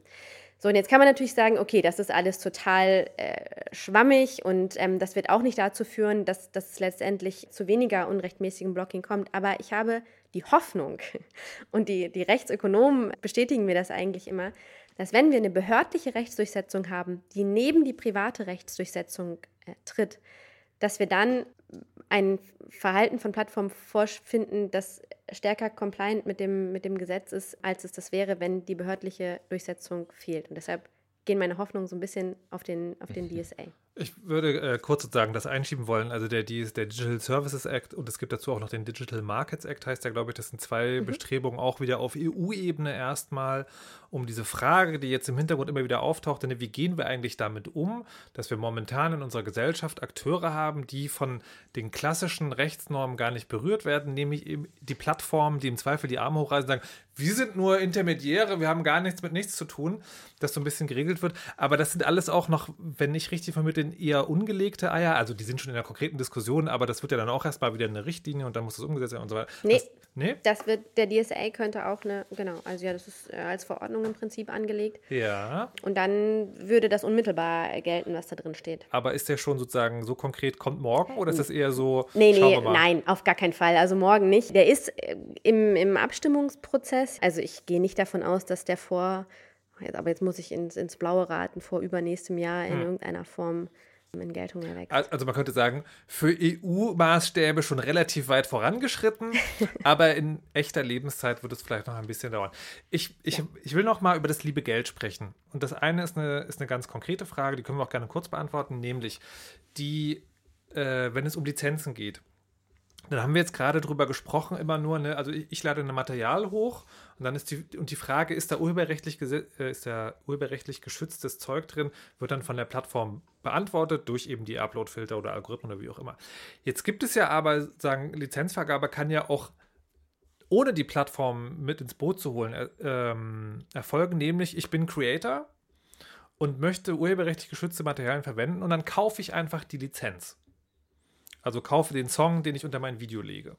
So, und jetzt kann man natürlich sagen, okay, das ist alles total äh, schwammig und ähm, das wird auch nicht dazu führen, dass, dass es letztendlich zu weniger unrechtmäßigem Blocking kommt. Aber ich habe die Hoffnung, und die, die Rechtsökonomen bestätigen mir das eigentlich immer, dass wenn wir eine behördliche Rechtsdurchsetzung haben, die neben die private Rechtsdurchsetzung äh, tritt, dass wir dann ein Verhalten von Plattformen vorfinden, das stärker compliant mit dem, mit dem Gesetz ist, als es das wäre, wenn die behördliche Durchsetzung fehlt. Und deshalb gehen meine Hoffnungen so ein bisschen auf den, auf den DSA. Ich würde äh, kurz sozusagen das einschieben wollen. Also der, der Digital Services Act und es gibt dazu auch noch den Digital Markets Act, heißt ja, glaube ich, das sind zwei mhm. Bestrebungen auch wieder auf EU-Ebene erstmal, um diese Frage, die jetzt im Hintergrund immer wieder auftaucht, denn wie gehen wir eigentlich damit um, dass wir momentan in unserer Gesellschaft Akteure haben, die von den klassischen Rechtsnormen gar nicht berührt werden, nämlich eben die Plattformen, die im Zweifel die Arme hochreißen und sagen, wir sind nur Intermediäre, wir haben gar nichts mit nichts zu tun, dass so ein bisschen geregelt wird. Aber das sind alles auch noch, wenn ich richtig vermittle, eher ungelegte Eier. Also die sind schon in der konkreten Diskussion, aber das wird ja dann auch erstmal wieder eine Richtlinie und dann muss das umgesetzt werden und so weiter. Nee, das, nee? das wird, der DSA könnte auch eine, genau, also ja, das ist äh, als Verordnung im Prinzip angelegt. Ja. Und dann würde das unmittelbar gelten, was da drin steht. Aber ist der schon sozusagen so konkret, kommt morgen oder ist das eher so? Nee, nee, nein, auf gar keinen Fall. Also morgen nicht. Der ist äh, im, im Abstimmungsprozess Prozess. Also ich gehe nicht davon aus, dass der vor, aber jetzt muss ich ins, ins Blaue raten, vor übernächstem Jahr in hm. irgendeiner Form in Geltung erweckt. Also man könnte sagen, für EU-Maßstäbe schon relativ weit vorangeschritten, aber in echter Lebenszeit wird es vielleicht noch ein bisschen dauern. Ich, ich, ja. ich will noch mal über das liebe Geld sprechen. Und das eine ist eine, ist eine ganz konkrete Frage, die können wir auch gerne kurz beantworten, nämlich die, äh, wenn es um Lizenzen geht. Dann haben wir jetzt gerade drüber gesprochen, immer nur, ne, also ich, ich lade ein Material hoch und dann ist die, und die Frage, ist da urheberrechtlich, äh, ist da urheberrechtlich geschütztes Zeug drin, wird dann von der Plattform beantwortet durch eben die Upload-Filter oder Algorithmen oder wie auch immer. Jetzt gibt es ja aber, sagen, Lizenzvergabe kann ja auch ohne die Plattform mit ins Boot zu holen, äh, ähm, erfolgen, nämlich ich bin Creator und möchte urheberrechtlich geschützte Materialien verwenden und dann kaufe ich einfach die Lizenz. Also kaufe den Song, den ich unter mein Video lege.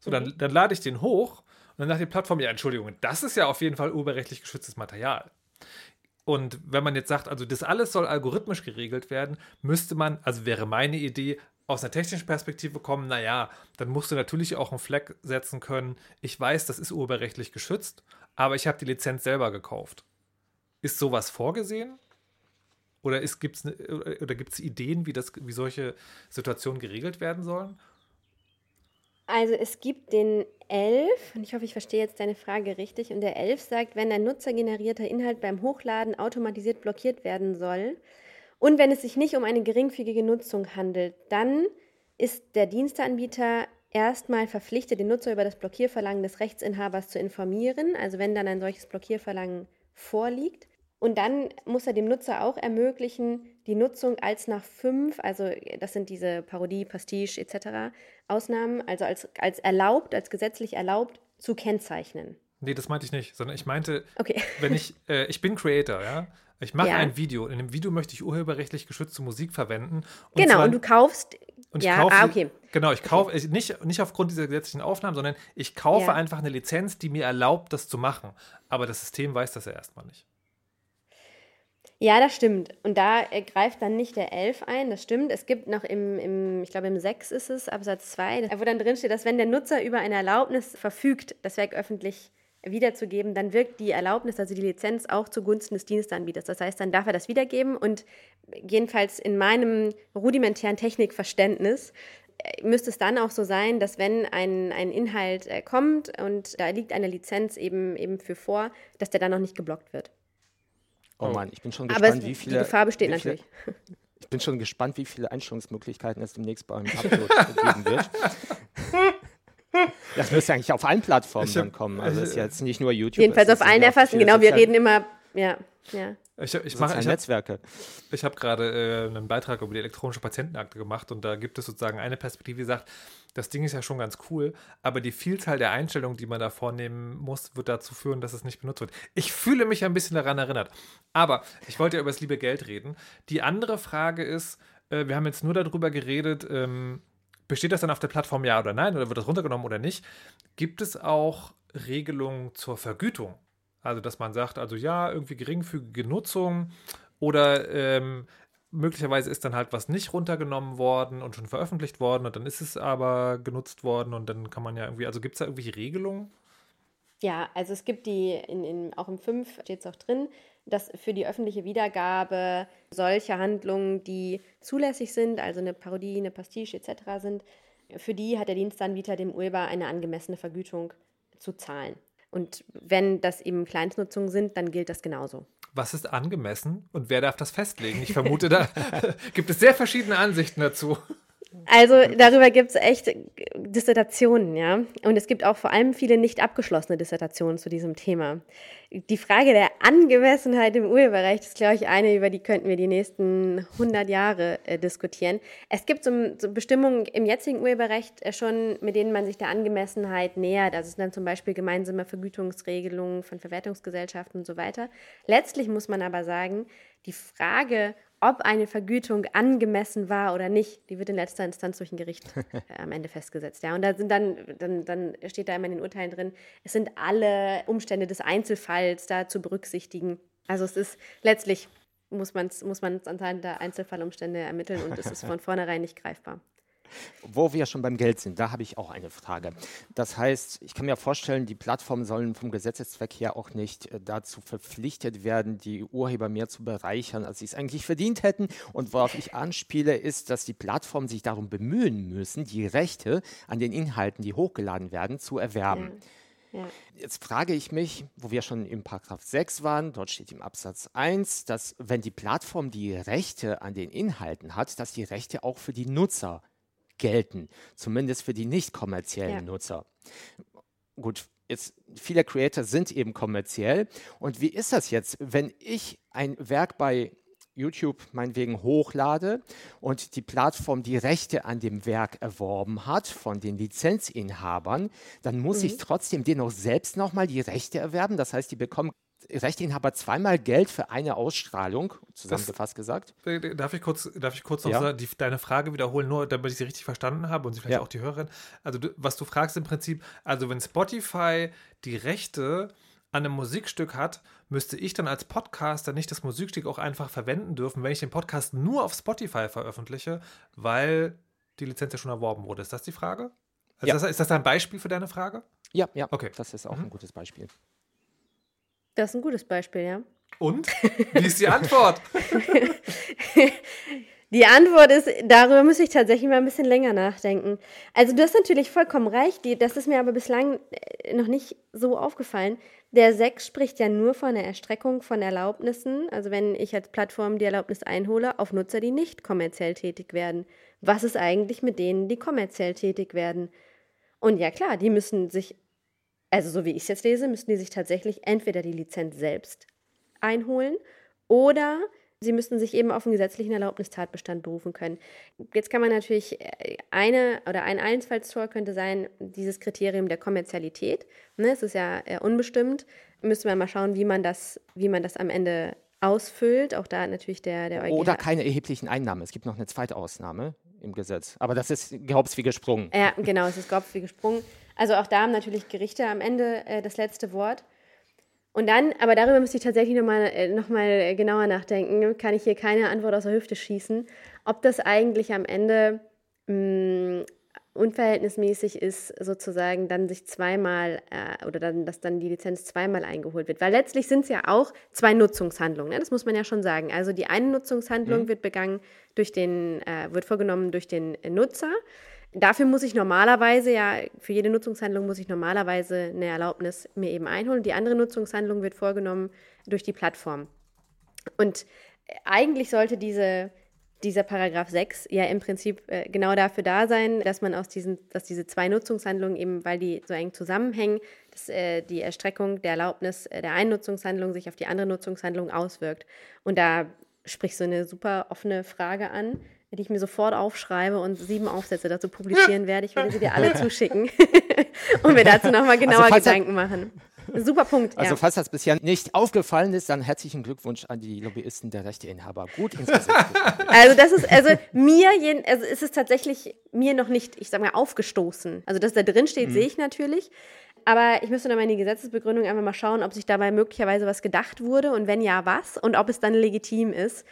So, dann, mhm. dann lade ich den hoch und dann sagt die Plattform, ja, Entschuldigung, das ist ja auf jeden Fall urheberrechtlich geschütztes Material. Und wenn man jetzt sagt, also das alles soll algorithmisch geregelt werden, müsste man, also wäre meine Idee, aus einer technischen Perspektive kommen, naja, dann musst du natürlich auch einen Fleck setzen können. Ich weiß, das ist urheberrechtlich geschützt, aber ich habe die Lizenz selber gekauft. Ist sowas vorgesehen? Oder gibt es ne, oder gibt's Ideen, wie, das, wie solche Situationen geregelt werden sollen? Also es gibt den 11, und ich hoffe, ich verstehe jetzt deine Frage richtig, und der 11 sagt, wenn ein nutzergenerierter Inhalt beim Hochladen automatisiert blockiert werden soll und wenn es sich nicht um eine geringfügige Nutzung handelt, dann ist der Diensteanbieter erstmal verpflichtet, den Nutzer über das Blockierverlangen des Rechtsinhabers zu informieren, also wenn dann ein solches Blockierverlangen vorliegt. Und dann muss er dem Nutzer auch ermöglichen, die Nutzung als nach fünf, also das sind diese Parodie, Pastiche etc. Ausnahmen, also als, als erlaubt, als gesetzlich erlaubt zu kennzeichnen. Nee, das meinte ich nicht, sondern ich meinte, Okay. wenn ich, äh, ich bin Creator, ja. Ich mache Ja. ein Video. In dem Video möchte ich urheberrechtlich geschützte Musik verwenden. Und genau, zwar- und du kaufst. und ich ja, kaufe, ah, okay. Genau, ich kaufe, ich- nicht, nicht aufgrund dieser gesetzlichen Aufnahmen, sondern ich kaufe Ja. einfach eine Lizenz, die mir erlaubt, das zu machen. Aber das System weiß das ja erstmal nicht. Ja, das stimmt. Und da äh, greift dann nicht der 11 ein, das stimmt. Es gibt noch im, im ich glaube im 6 ist es, Absatz 2, wo dann drin steht, dass wenn der Nutzer über eine Erlaubnis verfügt, das Werk öffentlich wiederzugeben, dann wirkt die Erlaubnis, also die Lizenz, auch zugunsten des Dienstanbieters. Das heißt, dann darf er das wiedergeben und jedenfalls in meinem rudimentären Technikverständnis äh, müsste es dann auch so sein, dass wenn ein, ein Inhalt äh, kommt und da liegt eine Lizenz eben, eben für vor, dass der dann noch nicht geblockt wird. Oh Oh. Mann, ich bin schon Aber gespannt, es, wie viele. die Gefahr besteht viele, natürlich. Ich bin schon gespannt, wie viele Einstellungsmöglichkeiten es demnächst beim Upload geben wird. Das müsste eigentlich auf allen Plattformen hab- dann kommen. Also es ist ich- jetzt nicht nur YouTube. Jedenfalls auf allen ja viele Genau, wir reden immer, ja, ja. Ich, ich, mache, ich habe Netzwerke. Ich habe gerade äh, einen Beitrag über die elektronische Patientenakte gemacht und da gibt es sozusagen eine Perspektive, die sagt, das Ding ist ja schon ganz cool, aber die Vielzahl der Einstellungen, die man da vornehmen muss, wird dazu führen, dass es nicht benutzt wird. Ich fühle mich ein bisschen daran erinnert. Aber ich wollte ja über das liebe Geld reden. Die andere Frage ist, äh, wir haben jetzt nur darüber geredet, ähm, besteht das dann auf der Plattform ja oder nein oder wird das runtergenommen oder nicht? Gibt es auch Regelungen zur Vergütung? Also, dass man sagt, also ja, irgendwie geringfügige Nutzung oder ähm, möglicherweise ist dann halt was nicht runtergenommen worden und schon veröffentlicht worden und dann ist es aber genutzt worden und dann kann man ja irgendwie, also gibt es da irgendwelche Regelungen? Ja, also es gibt die, in, in, auch im 5 steht es auch drin, dass für die öffentliche Wiedergabe solche Handlungen, die zulässig sind, also eine Parodie, eine Pastiche etc. sind, für die hat der Dienstanbieter dem Urheber eine angemessene Vergütung zu zahlen. Und wenn das eben Kleinstnutzungen sind, dann gilt das genauso. Was ist angemessen und wer darf das festlegen? Ich vermute, da gibt es sehr verschiedene Ansichten dazu. Also darüber gibt es echt Dissertationen, ja. Und es gibt auch vor allem viele nicht abgeschlossene Dissertationen zu diesem Thema. Die Frage der Angemessenheit im Urheberrecht ist, glaube ich, eine, über die könnten wir die nächsten 100 Jahre äh, diskutieren. Es gibt so, so Bestimmungen im jetzigen Urheberrecht äh, schon, mit denen man sich der Angemessenheit nähert. Also es sind dann zum Beispiel gemeinsame Vergütungsregelungen von Verwertungsgesellschaften und so weiter. Letztlich muss man aber sagen, die Frage, ob eine Vergütung angemessen war oder nicht, die wird in letzter Instanz durch ein Gericht äh, am Ende festgesetzt. Ja. Und da sind dann, dann, dann steht da immer in den Urteilen drin, es sind alle Umstände des Einzelfalls da zu berücksichtigen. Also es ist letztlich muss man es muss man's anhand der Einzelfallumstände ermitteln und es ist von vornherein nicht greifbar. Wo wir schon beim Geld sind, da habe ich auch eine Frage. Das heißt, ich kann mir vorstellen, die Plattformen sollen vom Gesetzeszweck her auch nicht äh, dazu verpflichtet werden, die Urheber mehr zu bereichern, als sie es eigentlich verdient hätten. Und worauf ich anspiele, ist, dass die Plattformen sich darum bemühen müssen, die Rechte an den Inhalten, die hochgeladen werden, zu erwerben. Ja. Jetzt frage ich mich, wo wir schon im Paragraph 6 waren, dort steht im Absatz 1, dass wenn die Plattform die Rechte an den Inhalten hat, dass die Rechte auch für die Nutzer gelten, zumindest für die nicht kommerziellen Ja. Nutzer. Gut, jetzt viele Creator sind eben kommerziell. Und wie ist das jetzt, wenn ich ein Werk bei YouTube meinetwegen hochlade und die Plattform die Rechte an dem Werk erworben hat von den Lizenzinhabern, dann muss ich trotzdem denen auch selbst nochmal die Rechte erwerben. Das heißt, die bekommen Rechteinhaber zweimal Geld für eine Ausstrahlung, zusammengefasst gesagt. Äh, Darf ich kurz, darf ich kurz noch Ja. die, deine Frage wiederholen, nur damit ich sie richtig verstanden habe und sie vielleicht Ja. auch die Hörerin. Also, du, was du fragst im Prinzip, also wenn Spotify die Rechte an einem Musikstück hat, müsste ich dann als Podcaster nicht das Musikstück auch einfach verwenden dürfen, wenn ich den Podcast nur auf Spotify veröffentliche, weil die Lizenz ja schon erworben wurde. Ist das die Frage? Also Ja. das, ist das ein Beispiel für deine Frage? Ja, ja, Okay. das ist auch Mhm. ein gutes Beispiel. Das ist ein gutes Beispiel, ja. Und? Wie ist die Antwort? Die Antwort ist, darüber muss ich tatsächlich mal ein bisschen länger nachdenken. Also du hast natürlich vollkommen recht, die, das ist mir aber bislang äh, noch nicht so aufgefallen. Der 6 spricht ja nur von der Erstreckung von Erlaubnissen, also wenn ich als Plattform die Erlaubnis einhole, auf Nutzer, die nicht kommerziell tätig werden. Was ist eigentlich mit denen, die kommerziell tätig werden? Und ja klar, die müssen sich, also so wie ich es jetzt lese, müssen die sich tatsächlich entweder die Lizenz selbst einholen oder Sie müssen sich eben auf einen gesetzlichen Erlaubnistatbestand berufen können. Jetzt kann man natürlich äh, eine oder ein Einfallstor könnte sein, dieses Kriterium der Kommerzialität. Ne, es ist ja äh, unbestimmt. Müssen wir mal schauen, wie man das, wie man das am Ende ausfüllt. Auch da natürlich der, der EuGH. Oder keine erheblichen Einnahmen. Es gibt noch eine zweite Ausnahme im Gesetz. Aber das ist gehaupts wie gesprungen. Ja, genau, es ist gehaupts wie gesprungen. Also auch da haben natürlich Gerichte am Ende äh, das letzte Wort. Und dann, aber darüber müsste ich tatsächlich nochmal äh, noch mal genauer nachdenken, kann ich hier keine Antwort aus der Hüfte schießen, ob das eigentlich am Ende mh, mm, unverhältnismäßig ist, sozusagen dann sich zweimal äh, oder dann, dass dann die Lizenz zweimal eingeholt wird. Weil letztlich sind es ja auch zwei Nutzungshandlungen, ne? das muss man ja schon sagen. Also die eine Nutzungshandlung mhm. wird begangen durch den, äh, wird vorgenommen durch den Nutzer. Dafür muss ich normalerweise ja, für jede Nutzungshandlung muss ich normalerweise eine Erlaubnis mir eben einholen. Die andere Nutzungshandlung wird vorgenommen durch die Plattform. Und eigentlich sollte diese, dieser Paragraph 6 ja im Prinzip äh, genau dafür da sein, dass man aus diesen, dass diese zwei Nutzungshandlungen eben, weil die so eng zusammenhängen, dass äh, die Erstreckung der Erlaubnis äh, der einen Nutzungshandlung sich auf die andere Nutzungshandlung auswirkt. Und da sprichst du eine super offene Frage an die ich mir sofort aufschreibe und sieben Aufsätze dazu publizieren werde. Ich werde sie dir alle zuschicken und mir dazu nochmal also genauer also, Gedanken machen. Super Punkt. Also, ja. falls das bisher nicht aufgefallen ist, dann herzlichen Glückwunsch an die Lobbyisten der Rechteinhaber. Gut ins Gesetz. also, das ist, also mir, also ist es tatsächlich mir noch nicht, ich sag mal, aufgestoßen. Also, dass da drin steht, mhm. sehe ich natürlich. Aber ich müsste nochmal in die Gesetzesbegründung einfach mal schauen, ob sich dabei möglicherweise was gedacht wurde und wenn ja, was und ob es dann legitim ist.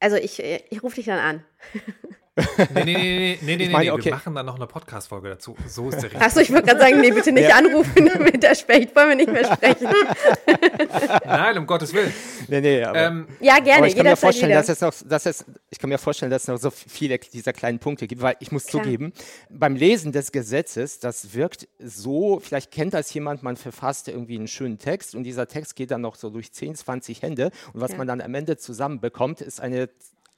Also ich, äh, ich rufe dich dann an. nee, nee, nee, nee, nee, meine, nee, okay. wir machen dann noch eine Podcast-Folge dazu. So ist der richtige. Achso, ich würde gerade sagen, nee, bitte nicht ja. anrufen mit der Specht, wollen wir nicht mehr sprechen. Nein, um Gottes Willen. Nee, nee, aber, ähm, ja, gerne, aber ich kann mir vorstellen, dass es noch, dass es, ich kann mir vorstellen, dass es noch so viele dieser kleinen Punkte gibt, weil ich muss Klar. zugeben, beim Lesen des Gesetzes, das wirkt so, vielleicht kennt das jemand, man verfasst irgendwie einen schönen Text und dieser Text geht dann noch so durch 10, 20 Hände und was ja. man dann am Ende zusammenbekommt, ist eine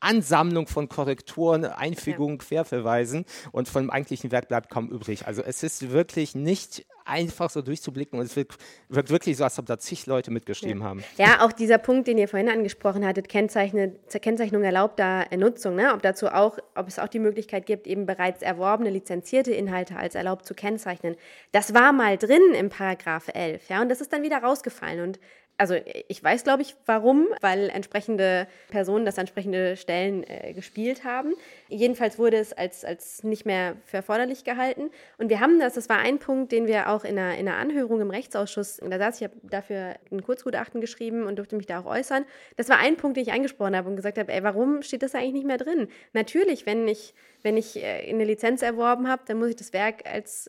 Ansammlung von Korrekturen, Einfügungen, ja. Querverweisen und von dem eigentlichen Werk bleibt kaum übrig. Also es ist wirklich nicht einfach so durchzublicken und es wirkt, wirkt wirklich so, als ob da zig Leute mitgeschrieben ja. haben. Ja, auch dieser Punkt, den ihr vorhin angesprochen hattet, Kennzeichnung erlaubter Nutzung, ne? ob dazu auch, ob es auch die Möglichkeit gibt, eben bereits erworbene, lizenzierte Inhalte als erlaubt zu kennzeichnen. Das war mal drin im Paragraph 11, ja, und das ist dann wieder rausgefallen und also ich weiß, glaube ich, warum, weil entsprechende Personen das entsprechende Stellen äh, gespielt haben. Jedenfalls wurde es als, als nicht mehr für erforderlich gehalten. Und wir haben das, das war ein Punkt, den wir auch in einer, in einer Anhörung im Rechtsausschuss, da saß ich, habe dafür ein Kurzgutachten geschrieben und durfte mich da auch äußern. Das war ein Punkt, den ich angesprochen habe und gesagt habe, ey, warum steht das eigentlich nicht mehr drin? Natürlich, wenn ich, wenn ich äh, eine Lizenz erworben habe, dann muss ich das Werk als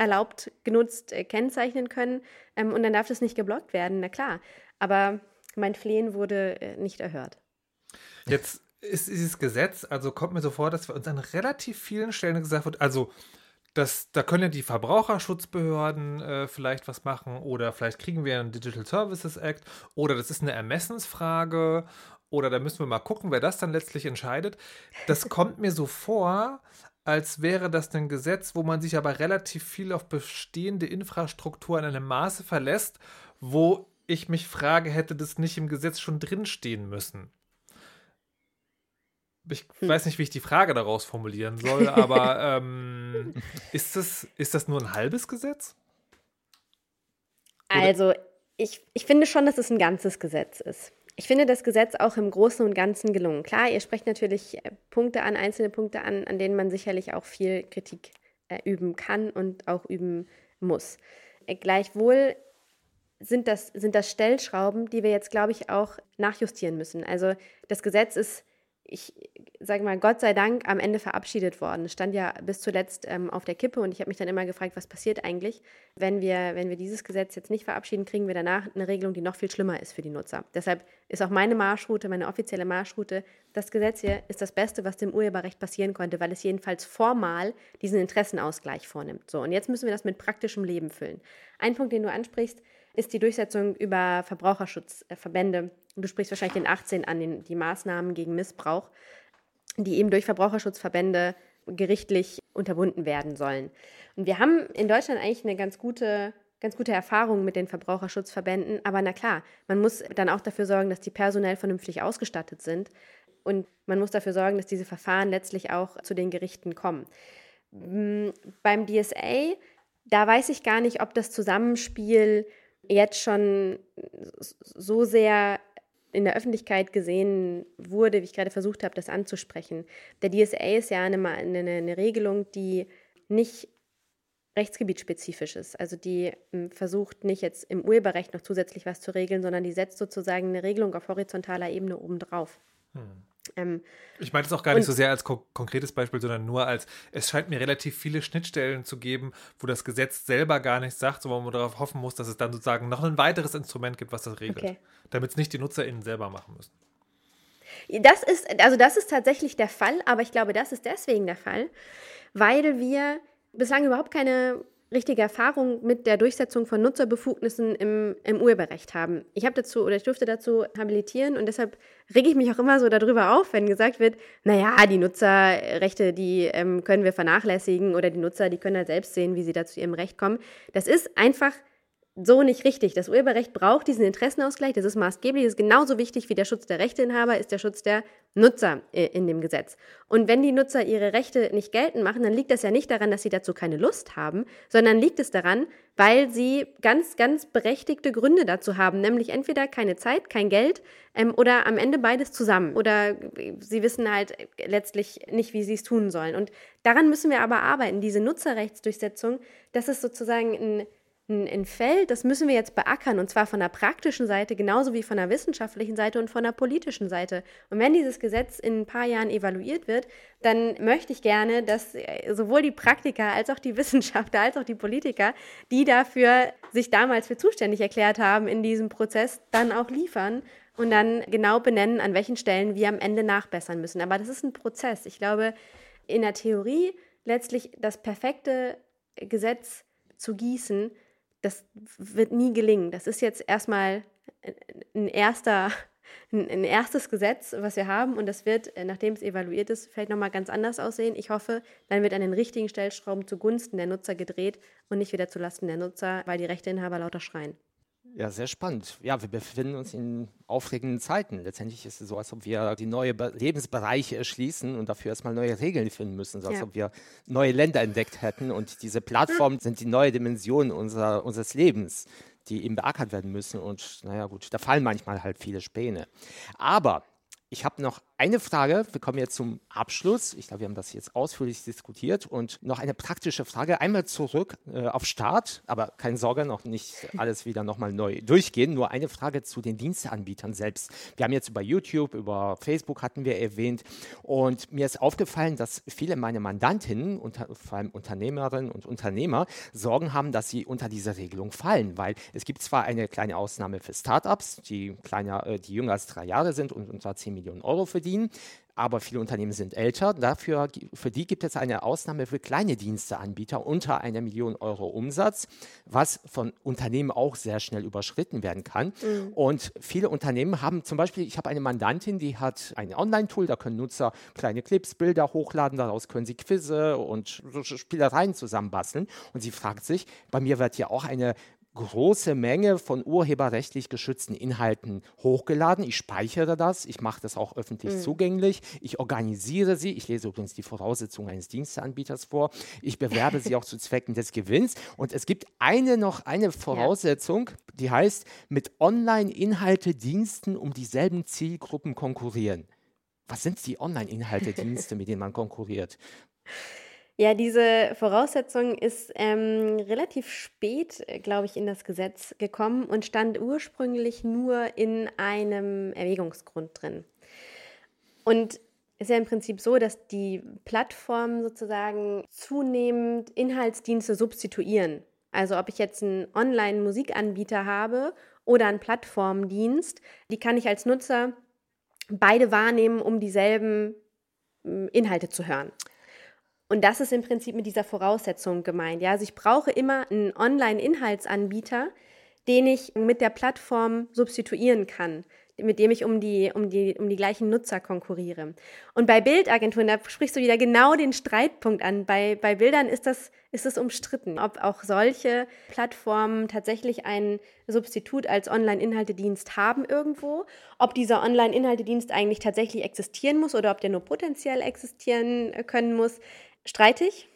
erlaubt genutzt äh, kennzeichnen können ähm, und dann darf das nicht geblockt werden, na klar. Aber mein Flehen wurde äh, nicht erhört. Jetzt ist dieses Gesetz, also kommt mir so vor, dass wir uns an relativ vielen Stellen gesagt wird, also das, da können ja die Verbraucherschutzbehörden äh, vielleicht was machen oder vielleicht kriegen wir einen Digital Services Act oder das ist eine Ermessensfrage oder da müssen wir mal gucken, wer das dann letztlich entscheidet. Das kommt mir so vor, als wäre das ein Gesetz, wo man sich aber relativ viel auf bestehende Infrastruktur in einem Maße verlässt, wo ich mich frage, hätte das nicht im Gesetz schon drinstehen müssen? Ich hm. weiß nicht, wie ich die Frage daraus formulieren soll, aber ähm, ist, das, ist das nur ein halbes Gesetz? Oder? Also, ich, ich finde schon, dass es ein ganzes Gesetz ist. Ich finde das Gesetz auch im Großen und Ganzen gelungen. Klar, ihr sprecht natürlich äh, Punkte an, einzelne Punkte an, an denen man sicherlich auch viel Kritik äh, üben kann und auch üben muss. Äh, gleichwohl sind das, sind das Stellschrauben, die wir jetzt, glaube ich, auch nachjustieren müssen. Also das Gesetz ist ich sage mal, Gott sei Dank am Ende verabschiedet worden. Es stand ja bis zuletzt ähm, auf der Kippe und ich habe mich dann immer gefragt, was passiert eigentlich, wenn wir, wenn wir dieses Gesetz jetzt nicht verabschieden, kriegen wir danach eine Regelung, die noch viel schlimmer ist für die Nutzer. Deshalb ist auch meine Marschroute, meine offizielle Marschroute, das Gesetz hier ist das Beste, was dem Urheberrecht passieren konnte, weil es jedenfalls formal diesen Interessenausgleich vornimmt. So, und jetzt müssen wir das mit praktischem Leben füllen. Ein Punkt, den du ansprichst, ist die Durchsetzung über Verbraucherschutzverbände. Du sprichst wahrscheinlich den 18 an, den, die Maßnahmen gegen Missbrauch, die eben durch Verbraucherschutzverbände gerichtlich unterbunden werden sollen. Und wir haben in Deutschland eigentlich eine ganz gute ganz gute Erfahrung mit den Verbraucherschutzverbänden. Aber na klar, man muss dann auch dafür sorgen, dass die personell vernünftig ausgestattet sind. Und man muss dafür sorgen, dass diese Verfahren letztlich auch zu den Gerichten kommen. Hm, beim DSA, da weiß ich gar nicht, ob das Zusammenspiel jetzt schon so sehr in der Öffentlichkeit gesehen wurde, wie ich gerade versucht habe, das anzusprechen. Der DSA ist ja eine, eine, eine Regelung, die nicht rechtsgebietsspezifisch ist. Also die hm, versucht nicht jetzt im Urheberrecht noch zusätzlich was zu regeln, sondern die setzt sozusagen eine Regelung auf horizontaler Ebene obendrauf. Hm. Ähm, ich meine es auch gar nicht so sehr als ko konkretes Beispiel, sondern nur als, es scheint mir relativ viele Schnittstellen zu geben, wo das Gesetz selber gar nichts sagt, wo man darauf hoffen muss, dass es dann sozusagen noch ein weiteres Instrument gibt, was das regelt. Okay. Damit es nicht die NutzerInnen selber machen müssen. Das ist, also das ist tatsächlich der Fall, aber ich glaube, das ist deswegen der Fall, weil wir bislang überhaupt keine richtige Erfahrung mit der Durchsetzung von Nutzerbefugnissen im, im Urheberrecht haben. Ich habe dazu oder ich durfte dazu habilitieren und deshalb rege ich mich auch immer so darüber auf, wenn gesagt wird, naja, die Nutzerrechte, die ähm, können wir vernachlässigen oder die Nutzer, die können halt selbst sehen, wie sie da zu ihrem Recht kommen. Das ist einfach so nicht richtig. Das Urheberrecht braucht diesen Interessenausgleich, das ist maßgeblich, das ist genauso wichtig wie der Schutz der Rechteinhaber, ist der Schutz der Nutzer äh, in dem Gesetz. Und wenn die Nutzer ihre Rechte nicht geltend machen, dann liegt das ja nicht daran, dass sie dazu keine Lust haben, sondern liegt es daran, weil sie ganz, ganz berechtigte Gründe dazu haben, nämlich entweder keine Zeit, kein Geld ähm, oder am Ende beides zusammen. Oder sie wissen halt letztlich nicht, wie sie es tun sollen. Und daran müssen wir aber arbeiten, diese Nutzerrechtsdurchsetzung, das ist sozusagen ein ein Feld, das müssen wir jetzt beackern und zwar von der praktischen Seite genauso wie von der wissenschaftlichen Seite und von der politischen Seite. Und wenn dieses Gesetz in ein paar Jahren evaluiert wird, dann möchte ich gerne, dass äh, sowohl die Praktiker als auch die Wissenschaftler als auch die Politiker, die dafür sich damals für zuständig erklärt haben in diesem Prozess, dann auch liefern und dann genau benennen, an welchen Stellen wir am Ende nachbessern müssen. Aber das ist ein Prozess. Ich glaube, in der Theorie letztlich das perfekte Gesetz zu gießen, das wird nie gelingen. Das ist jetzt erstmal ein erster ein, erstes Gesetz, was wir haben und das wird, äh, nachdem es evaluiert ist, vielleicht nochmal ganz anders aussehen. Ich hoffe, dann wird an den richtigen Stellschrauben zugunsten der Nutzer gedreht und nicht wieder zulasten der Nutzer, weil die Rechteinhaber lauter schreien. Ja, sehr spannend. Ja, wir befinden uns in aufregenden Zeiten. Letztendlich ist es so, als ob wir die neue Lebensbereiche erschließen und dafür erstmal neue Regeln finden müssen, so als ja. ob wir neue Länder entdeckt hätten. Und diese Plattformen sind die neue Dimension unserer, unseres Lebens, die eben beackert werden müssen. Und naja, gut, da fallen manchmal halt viele Späne. Aber ich habe noch eine Frage. Wir kommen jetzt zum Abschluss. Ich glaube, wir haben das jetzt ausführlich diskutiert. Und noch eine praktische Frage. Einmal zurück äh, auf Start, aber keine Sorge, noch nicht alles wieder nochmal neu durchgehen. Nur eine Frage zu den Diensteanbietern selbst. Wir haben jetzt über YouTube, über Facebook hatten wir erwähnt. Und mir ist aufgefallen, dass viele meiner Mandantinnen, unter, vor allem Unternehmerinnen und Unternehmer, Sorgen haben, dass sie unter diese Regelung fallen. Weil es gibt zwar eine kleine Ausnahme für Startups, die, kleiner, äh, die jünger als drei Jahre sind und unter 10 Millionen Euro verdienen. Aber viele Unternehmen sind älter. Dafür, für die gibt es eine Ausnahme für kleine Diensteanbieter unter einer Million Euro Umsatz, was von Unternehmen auch sehr schnell überschritten werden kann. Mhm. Und viele Unternehmen haben zum Beispiel, ich habe eine Mandantin, die hat ein Online-Tool, da können Nutzer kleine Clips, Bilder hochladen, daraus können sie Quizze und Spielereien zusammenbasteln. Und sie fragt sich, bei mir wird ja auch eine große Menge von urheberrechtlich geschützten Inhalten hochgeladen. Ich speichere das, ich mache das auch öffentlich mhm. zugänglich, ich organisiere sie, ich lese übrigens die Voraussetzungen eines Diensteanbieters vor, ich bewerbe sie auch zu Zwecken des Gewinns und es gibt eine noch eine Voraussetzung, die heißt, mit Online-Inhalte-Diensten um dieselben Zielgruppen konkurrieren. Was sind die Online-Inhalte-Dienste, mit denen man konkurriert? Ja, diese Voraussetzung ist ähm, relativ spät, äh, glaube ich, in das Gesetz gekommen und stand ursprünglich nur in einem Erwägungsgrund drin. Und es ist ja im Prinzip so, dass die Plattformen sozusagen zunehmend Inhaltsdienste substituieren. Also ob ich jetzt einen Online-Musikanbieter habe oder einen Plattformdienst, die kann ich als Nutzer beide wahrnehmen, um dieselben Inhalte zu hören. Und das ist im Prinzip mit dieser Voraussetzung gemeint. Ja? Also ich brauche immer einen Online-Inhaltsanbieter, den ich mit der Plattform substituieren kann, mit dem ich um die, um, die, um die gleichen Nutzer konkurriere. Und bei Bildagenturen, da sprichst du wieder genau den Streitpunkt an. Bei, bei Bildern ist das, ist das umstritten, ob auch solche Plattformen tatsächlich ein Substitut als Online-Inhaltedienst haben irgendwo, ob dieser Online-Inhaltedienst eigentlich tatsächlich existieren muss oder ob der nur potenziell existieren können muss. Streitig.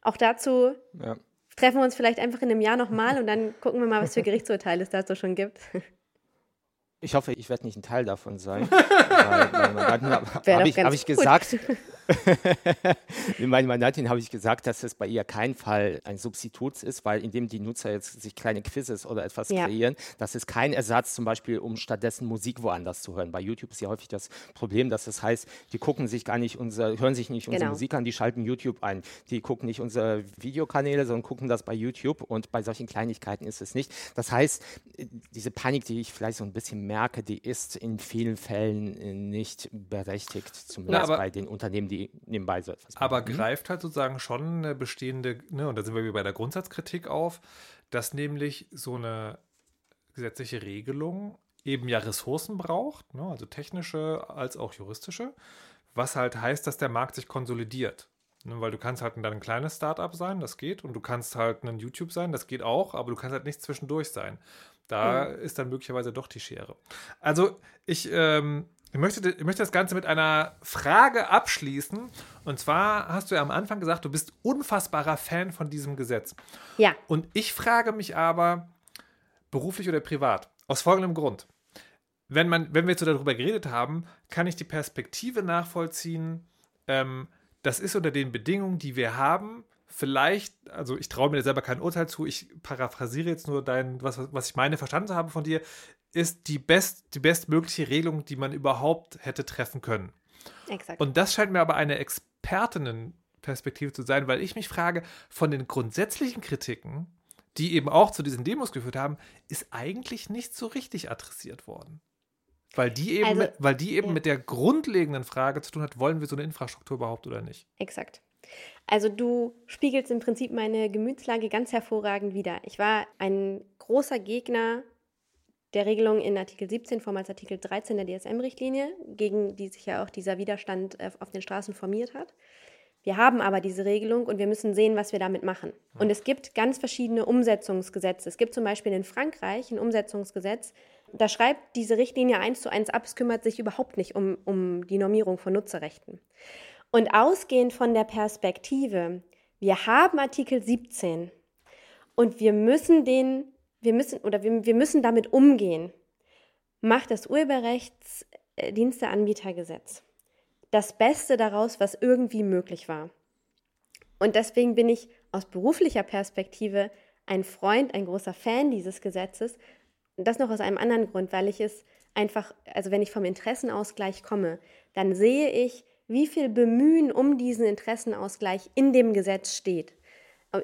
Auch dazu ja. treffen wir uns vielleicht einfach in einem Jahr nochmal und dann gucken wir mal, was für Gerichtsurteile es dazu schon gibt. Ich hoffe, ich werde nicht ein Teil davon sein. weil, weil habe ich, hab ich gesagt, in meinem Mandatin habe ich gesagt, dass es bei ihr kein Fall ein Substitut ist, weil indem die Nutzer jetzt sich kleine Quizzes oder etwas ja. kreieren, das ist kein Ersatz zum Beispiel, um stattdessen Musik woanders zu hören. Bei YouTube ist ja häufig das Problem, dass das heißt, die gucken sich gar nicht unser, hören sich nicht unsere genau. Musik an, die schalten YouTube ein. Die gucken nicht unsere Videokanäle, sondern gucken das bei YouTube und bei solchen Kleinigkeiten ist es nicht. Das heißt, diese Panik, die ich vielleicht so ein bisschen merke, die ist in vielen Fällen nicht berechtigt, zumindest Na, bei den Unternehmen, die nebenbei so etwas machen. Aber mhm. greift halt sozusagen schon eine bestehende, ne, und da sind wir wieder bei der Grundsatzkritik auf, dass nämlich so eine gesetzliche Regelung eben ja Ressourcen braucht, ne, also technische als auch juristische, was halt heißt, dass der Markt sich konsolidiert. Ne, weil du kannst halt ein kleines Startup sein, das geht, und du kannst halt ein YouTube sein, das geht auch, aber du kannst halt nicht zwischendurch sein. Da mhm. ist dann möglicherweise doch die Schere. Also ich ähm, ich möchte, ich möchte das Ganze mit einer Frage abschließen. Und zwar hast du ja am Anfang gesagt, du bist unfassbarer Fan von diesem Gesetz. Ja. Und ich frage mich aber, beruflich oder privat, aus folgendem Grund. Wenn, man, wenn wir jetzt so darüber geredet haben, kann ich die Perspektive nachvollziehen, ähm, das ist unter den Bedingungen, die wir haben, vielleicht, also ich traue mir selber kein Urteil zu, ich paraphrasiere jetzt nur dein, was, was ich meine, verstanden habe von dir, ist die, best, die bestmögliche Regelung, die man überhaupt hätte treffen können. Exakt. Und das scheint mir aber eine Expertinnenperspektive zu sein, weil ich mich frage, von den grundsätzlichen Kritiken, die eben auch zu diesen Demos geführt haben, ist eigentlich nicht so richtig adressiert worden. Weil die eben, also, weil die eben ja. mit der grundlegenden Frage zu tun hat, wollen wir so eine Infrastruktur überhaupt oder nicht? Exakt. Also du spiegelst im Prinzip meine Gemütslage ganz hervorragend wider. Ich war ein großer Gegner der Regelung in Artikel 17, vormals Artikel 13 der DSM-Richtlinie, gegen die sich ja auch dieser Widerstand äh, auf den Straßen formiert hat. Wir haben aber diese Regelung und wir müssen sehen, was wir damit machen. Und es gibt ganz verschiedene Umsetzungsgesetze. Es gibt zum Beispiel in Frankreich ein Umsetzungsgesetz, da schreibt diese Richtlinie eins zu eins ab, es kümmert sich überhaupt nicht um, um die Normierung von Nutzerrechten. Und ausgehend von der Perspektive, wir haben Artikel 17 und wir müssen den wir müssen oder wir, wir müssen damit umgehen, macht das Urheberrechtsdiensteanbietergesetz das Beste daraus, was irgendwie möglich war. Und deswegen bin ich aus beruflicher Perspektive ein Freund, ein großer Fan dieses Gesetzes. Das noch aus einem anderen Grund, weil ich es einfach, also wenn ich vom Interessenausgleich komme, dann sehe ich, wie viel Bemühen um diesen Interessenausgleich in dem Gesetz steht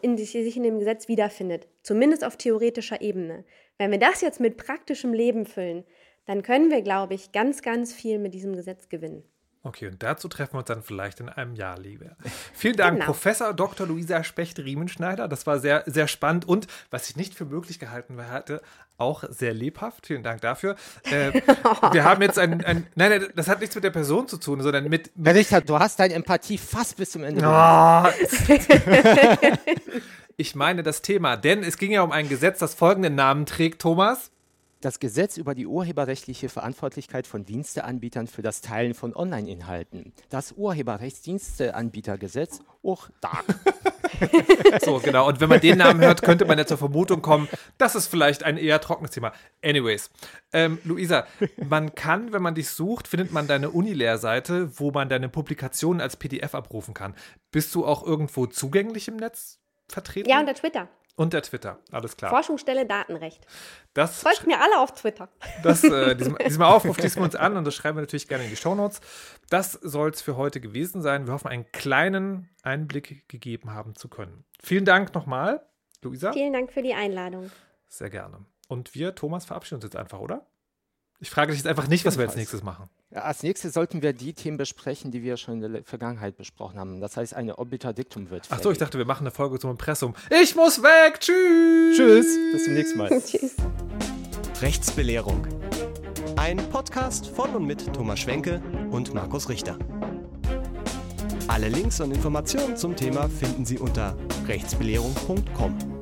in, sich in dem Gesetz wiederfindet, zumindest auf theoretischer Ebene. Wenn wir das jetzt mit praktischem Leben füllen, dann können wir, glaube ich, ganz, ganz viel mit diesem Gesetz gewinnen. Okay, und dazu treffen wir uns dann vielleicht in einem Jahr, liebe. Vielen Dank, genau. Professor Dr. Luisa Specht-Riemenschneider. Das war sehr, sehr spannend und, was ich nicht für möglich gehalten hatte, auch sehr lebhaft. Vielen Dank dafür. Äh, wir haben jetzt ein, ein, nein, nein, das hat nichts mit der Person zu tun, sondern mit. mit Richard, du hast deine Empathie fast bis zum Ende. Oh. ich meine das Thema, denn es ging ja um ein Gesetz, das folgenden Namen trägt, Thomas das Gesetz über die urheberrechtliche Verantwortlichkeit von Diensteanbietern für das Teilen von Online-Inhalten. Das Urheberrechtsdiensteanbietergesetz, auch DAG. so, genau. Und wenn man den Namen hört, könnte man ja zur Vermutung kommen, das ist vielleicht ein eher trockenes Thema. Anyways, ähm, Luisa, man kann, wenn man dich sucht, findet man deine Unilehr-Seite, wo man deine Publikationen als PDF abrufen kann. Bist du auch irgendwo zugänglich im Netz vertreten? Ja, unter Twitter. Und der Twitter, alles klar. Forschungsstelle Datenrecht. Das Folgt mir alle auf Twitter. Das, äh, diesem, diesem Aufruf schließen wir uns an und das schreiben wir natürlich gerne in die Shownotes. Das soll es für heute gewesen sein. Wir hoffen, einen kleinen Einblick gegeben haben zu können. Vielen Dank nochmal, Luisa. Vielen Dank für die Einladung. Sehr gerne. Und wir, Thomas, verabschieden uns jetzt einfach, oder? Ich frage dich jetzt einfach nicht, was wir als nächstes machen. Ja, als nächstes sollten wir die Themen besprechen, die wir schon in der Vergangenheit besprochen haben. Das heißt, eine Obiter Dictum wird. Ach so, ich dachte, wir machen eine Folge zum Impressum. Ich muss weg. Tschüss. Tschüss. Bis zum nächsten Mal. Tschüss. Rechtsbelehrung. Ein Podcast von und mit Thomas Schwenke und Markus Richter. Alle Links und Informationen zum Thema finden Sie unter rechtsbelehrung.com.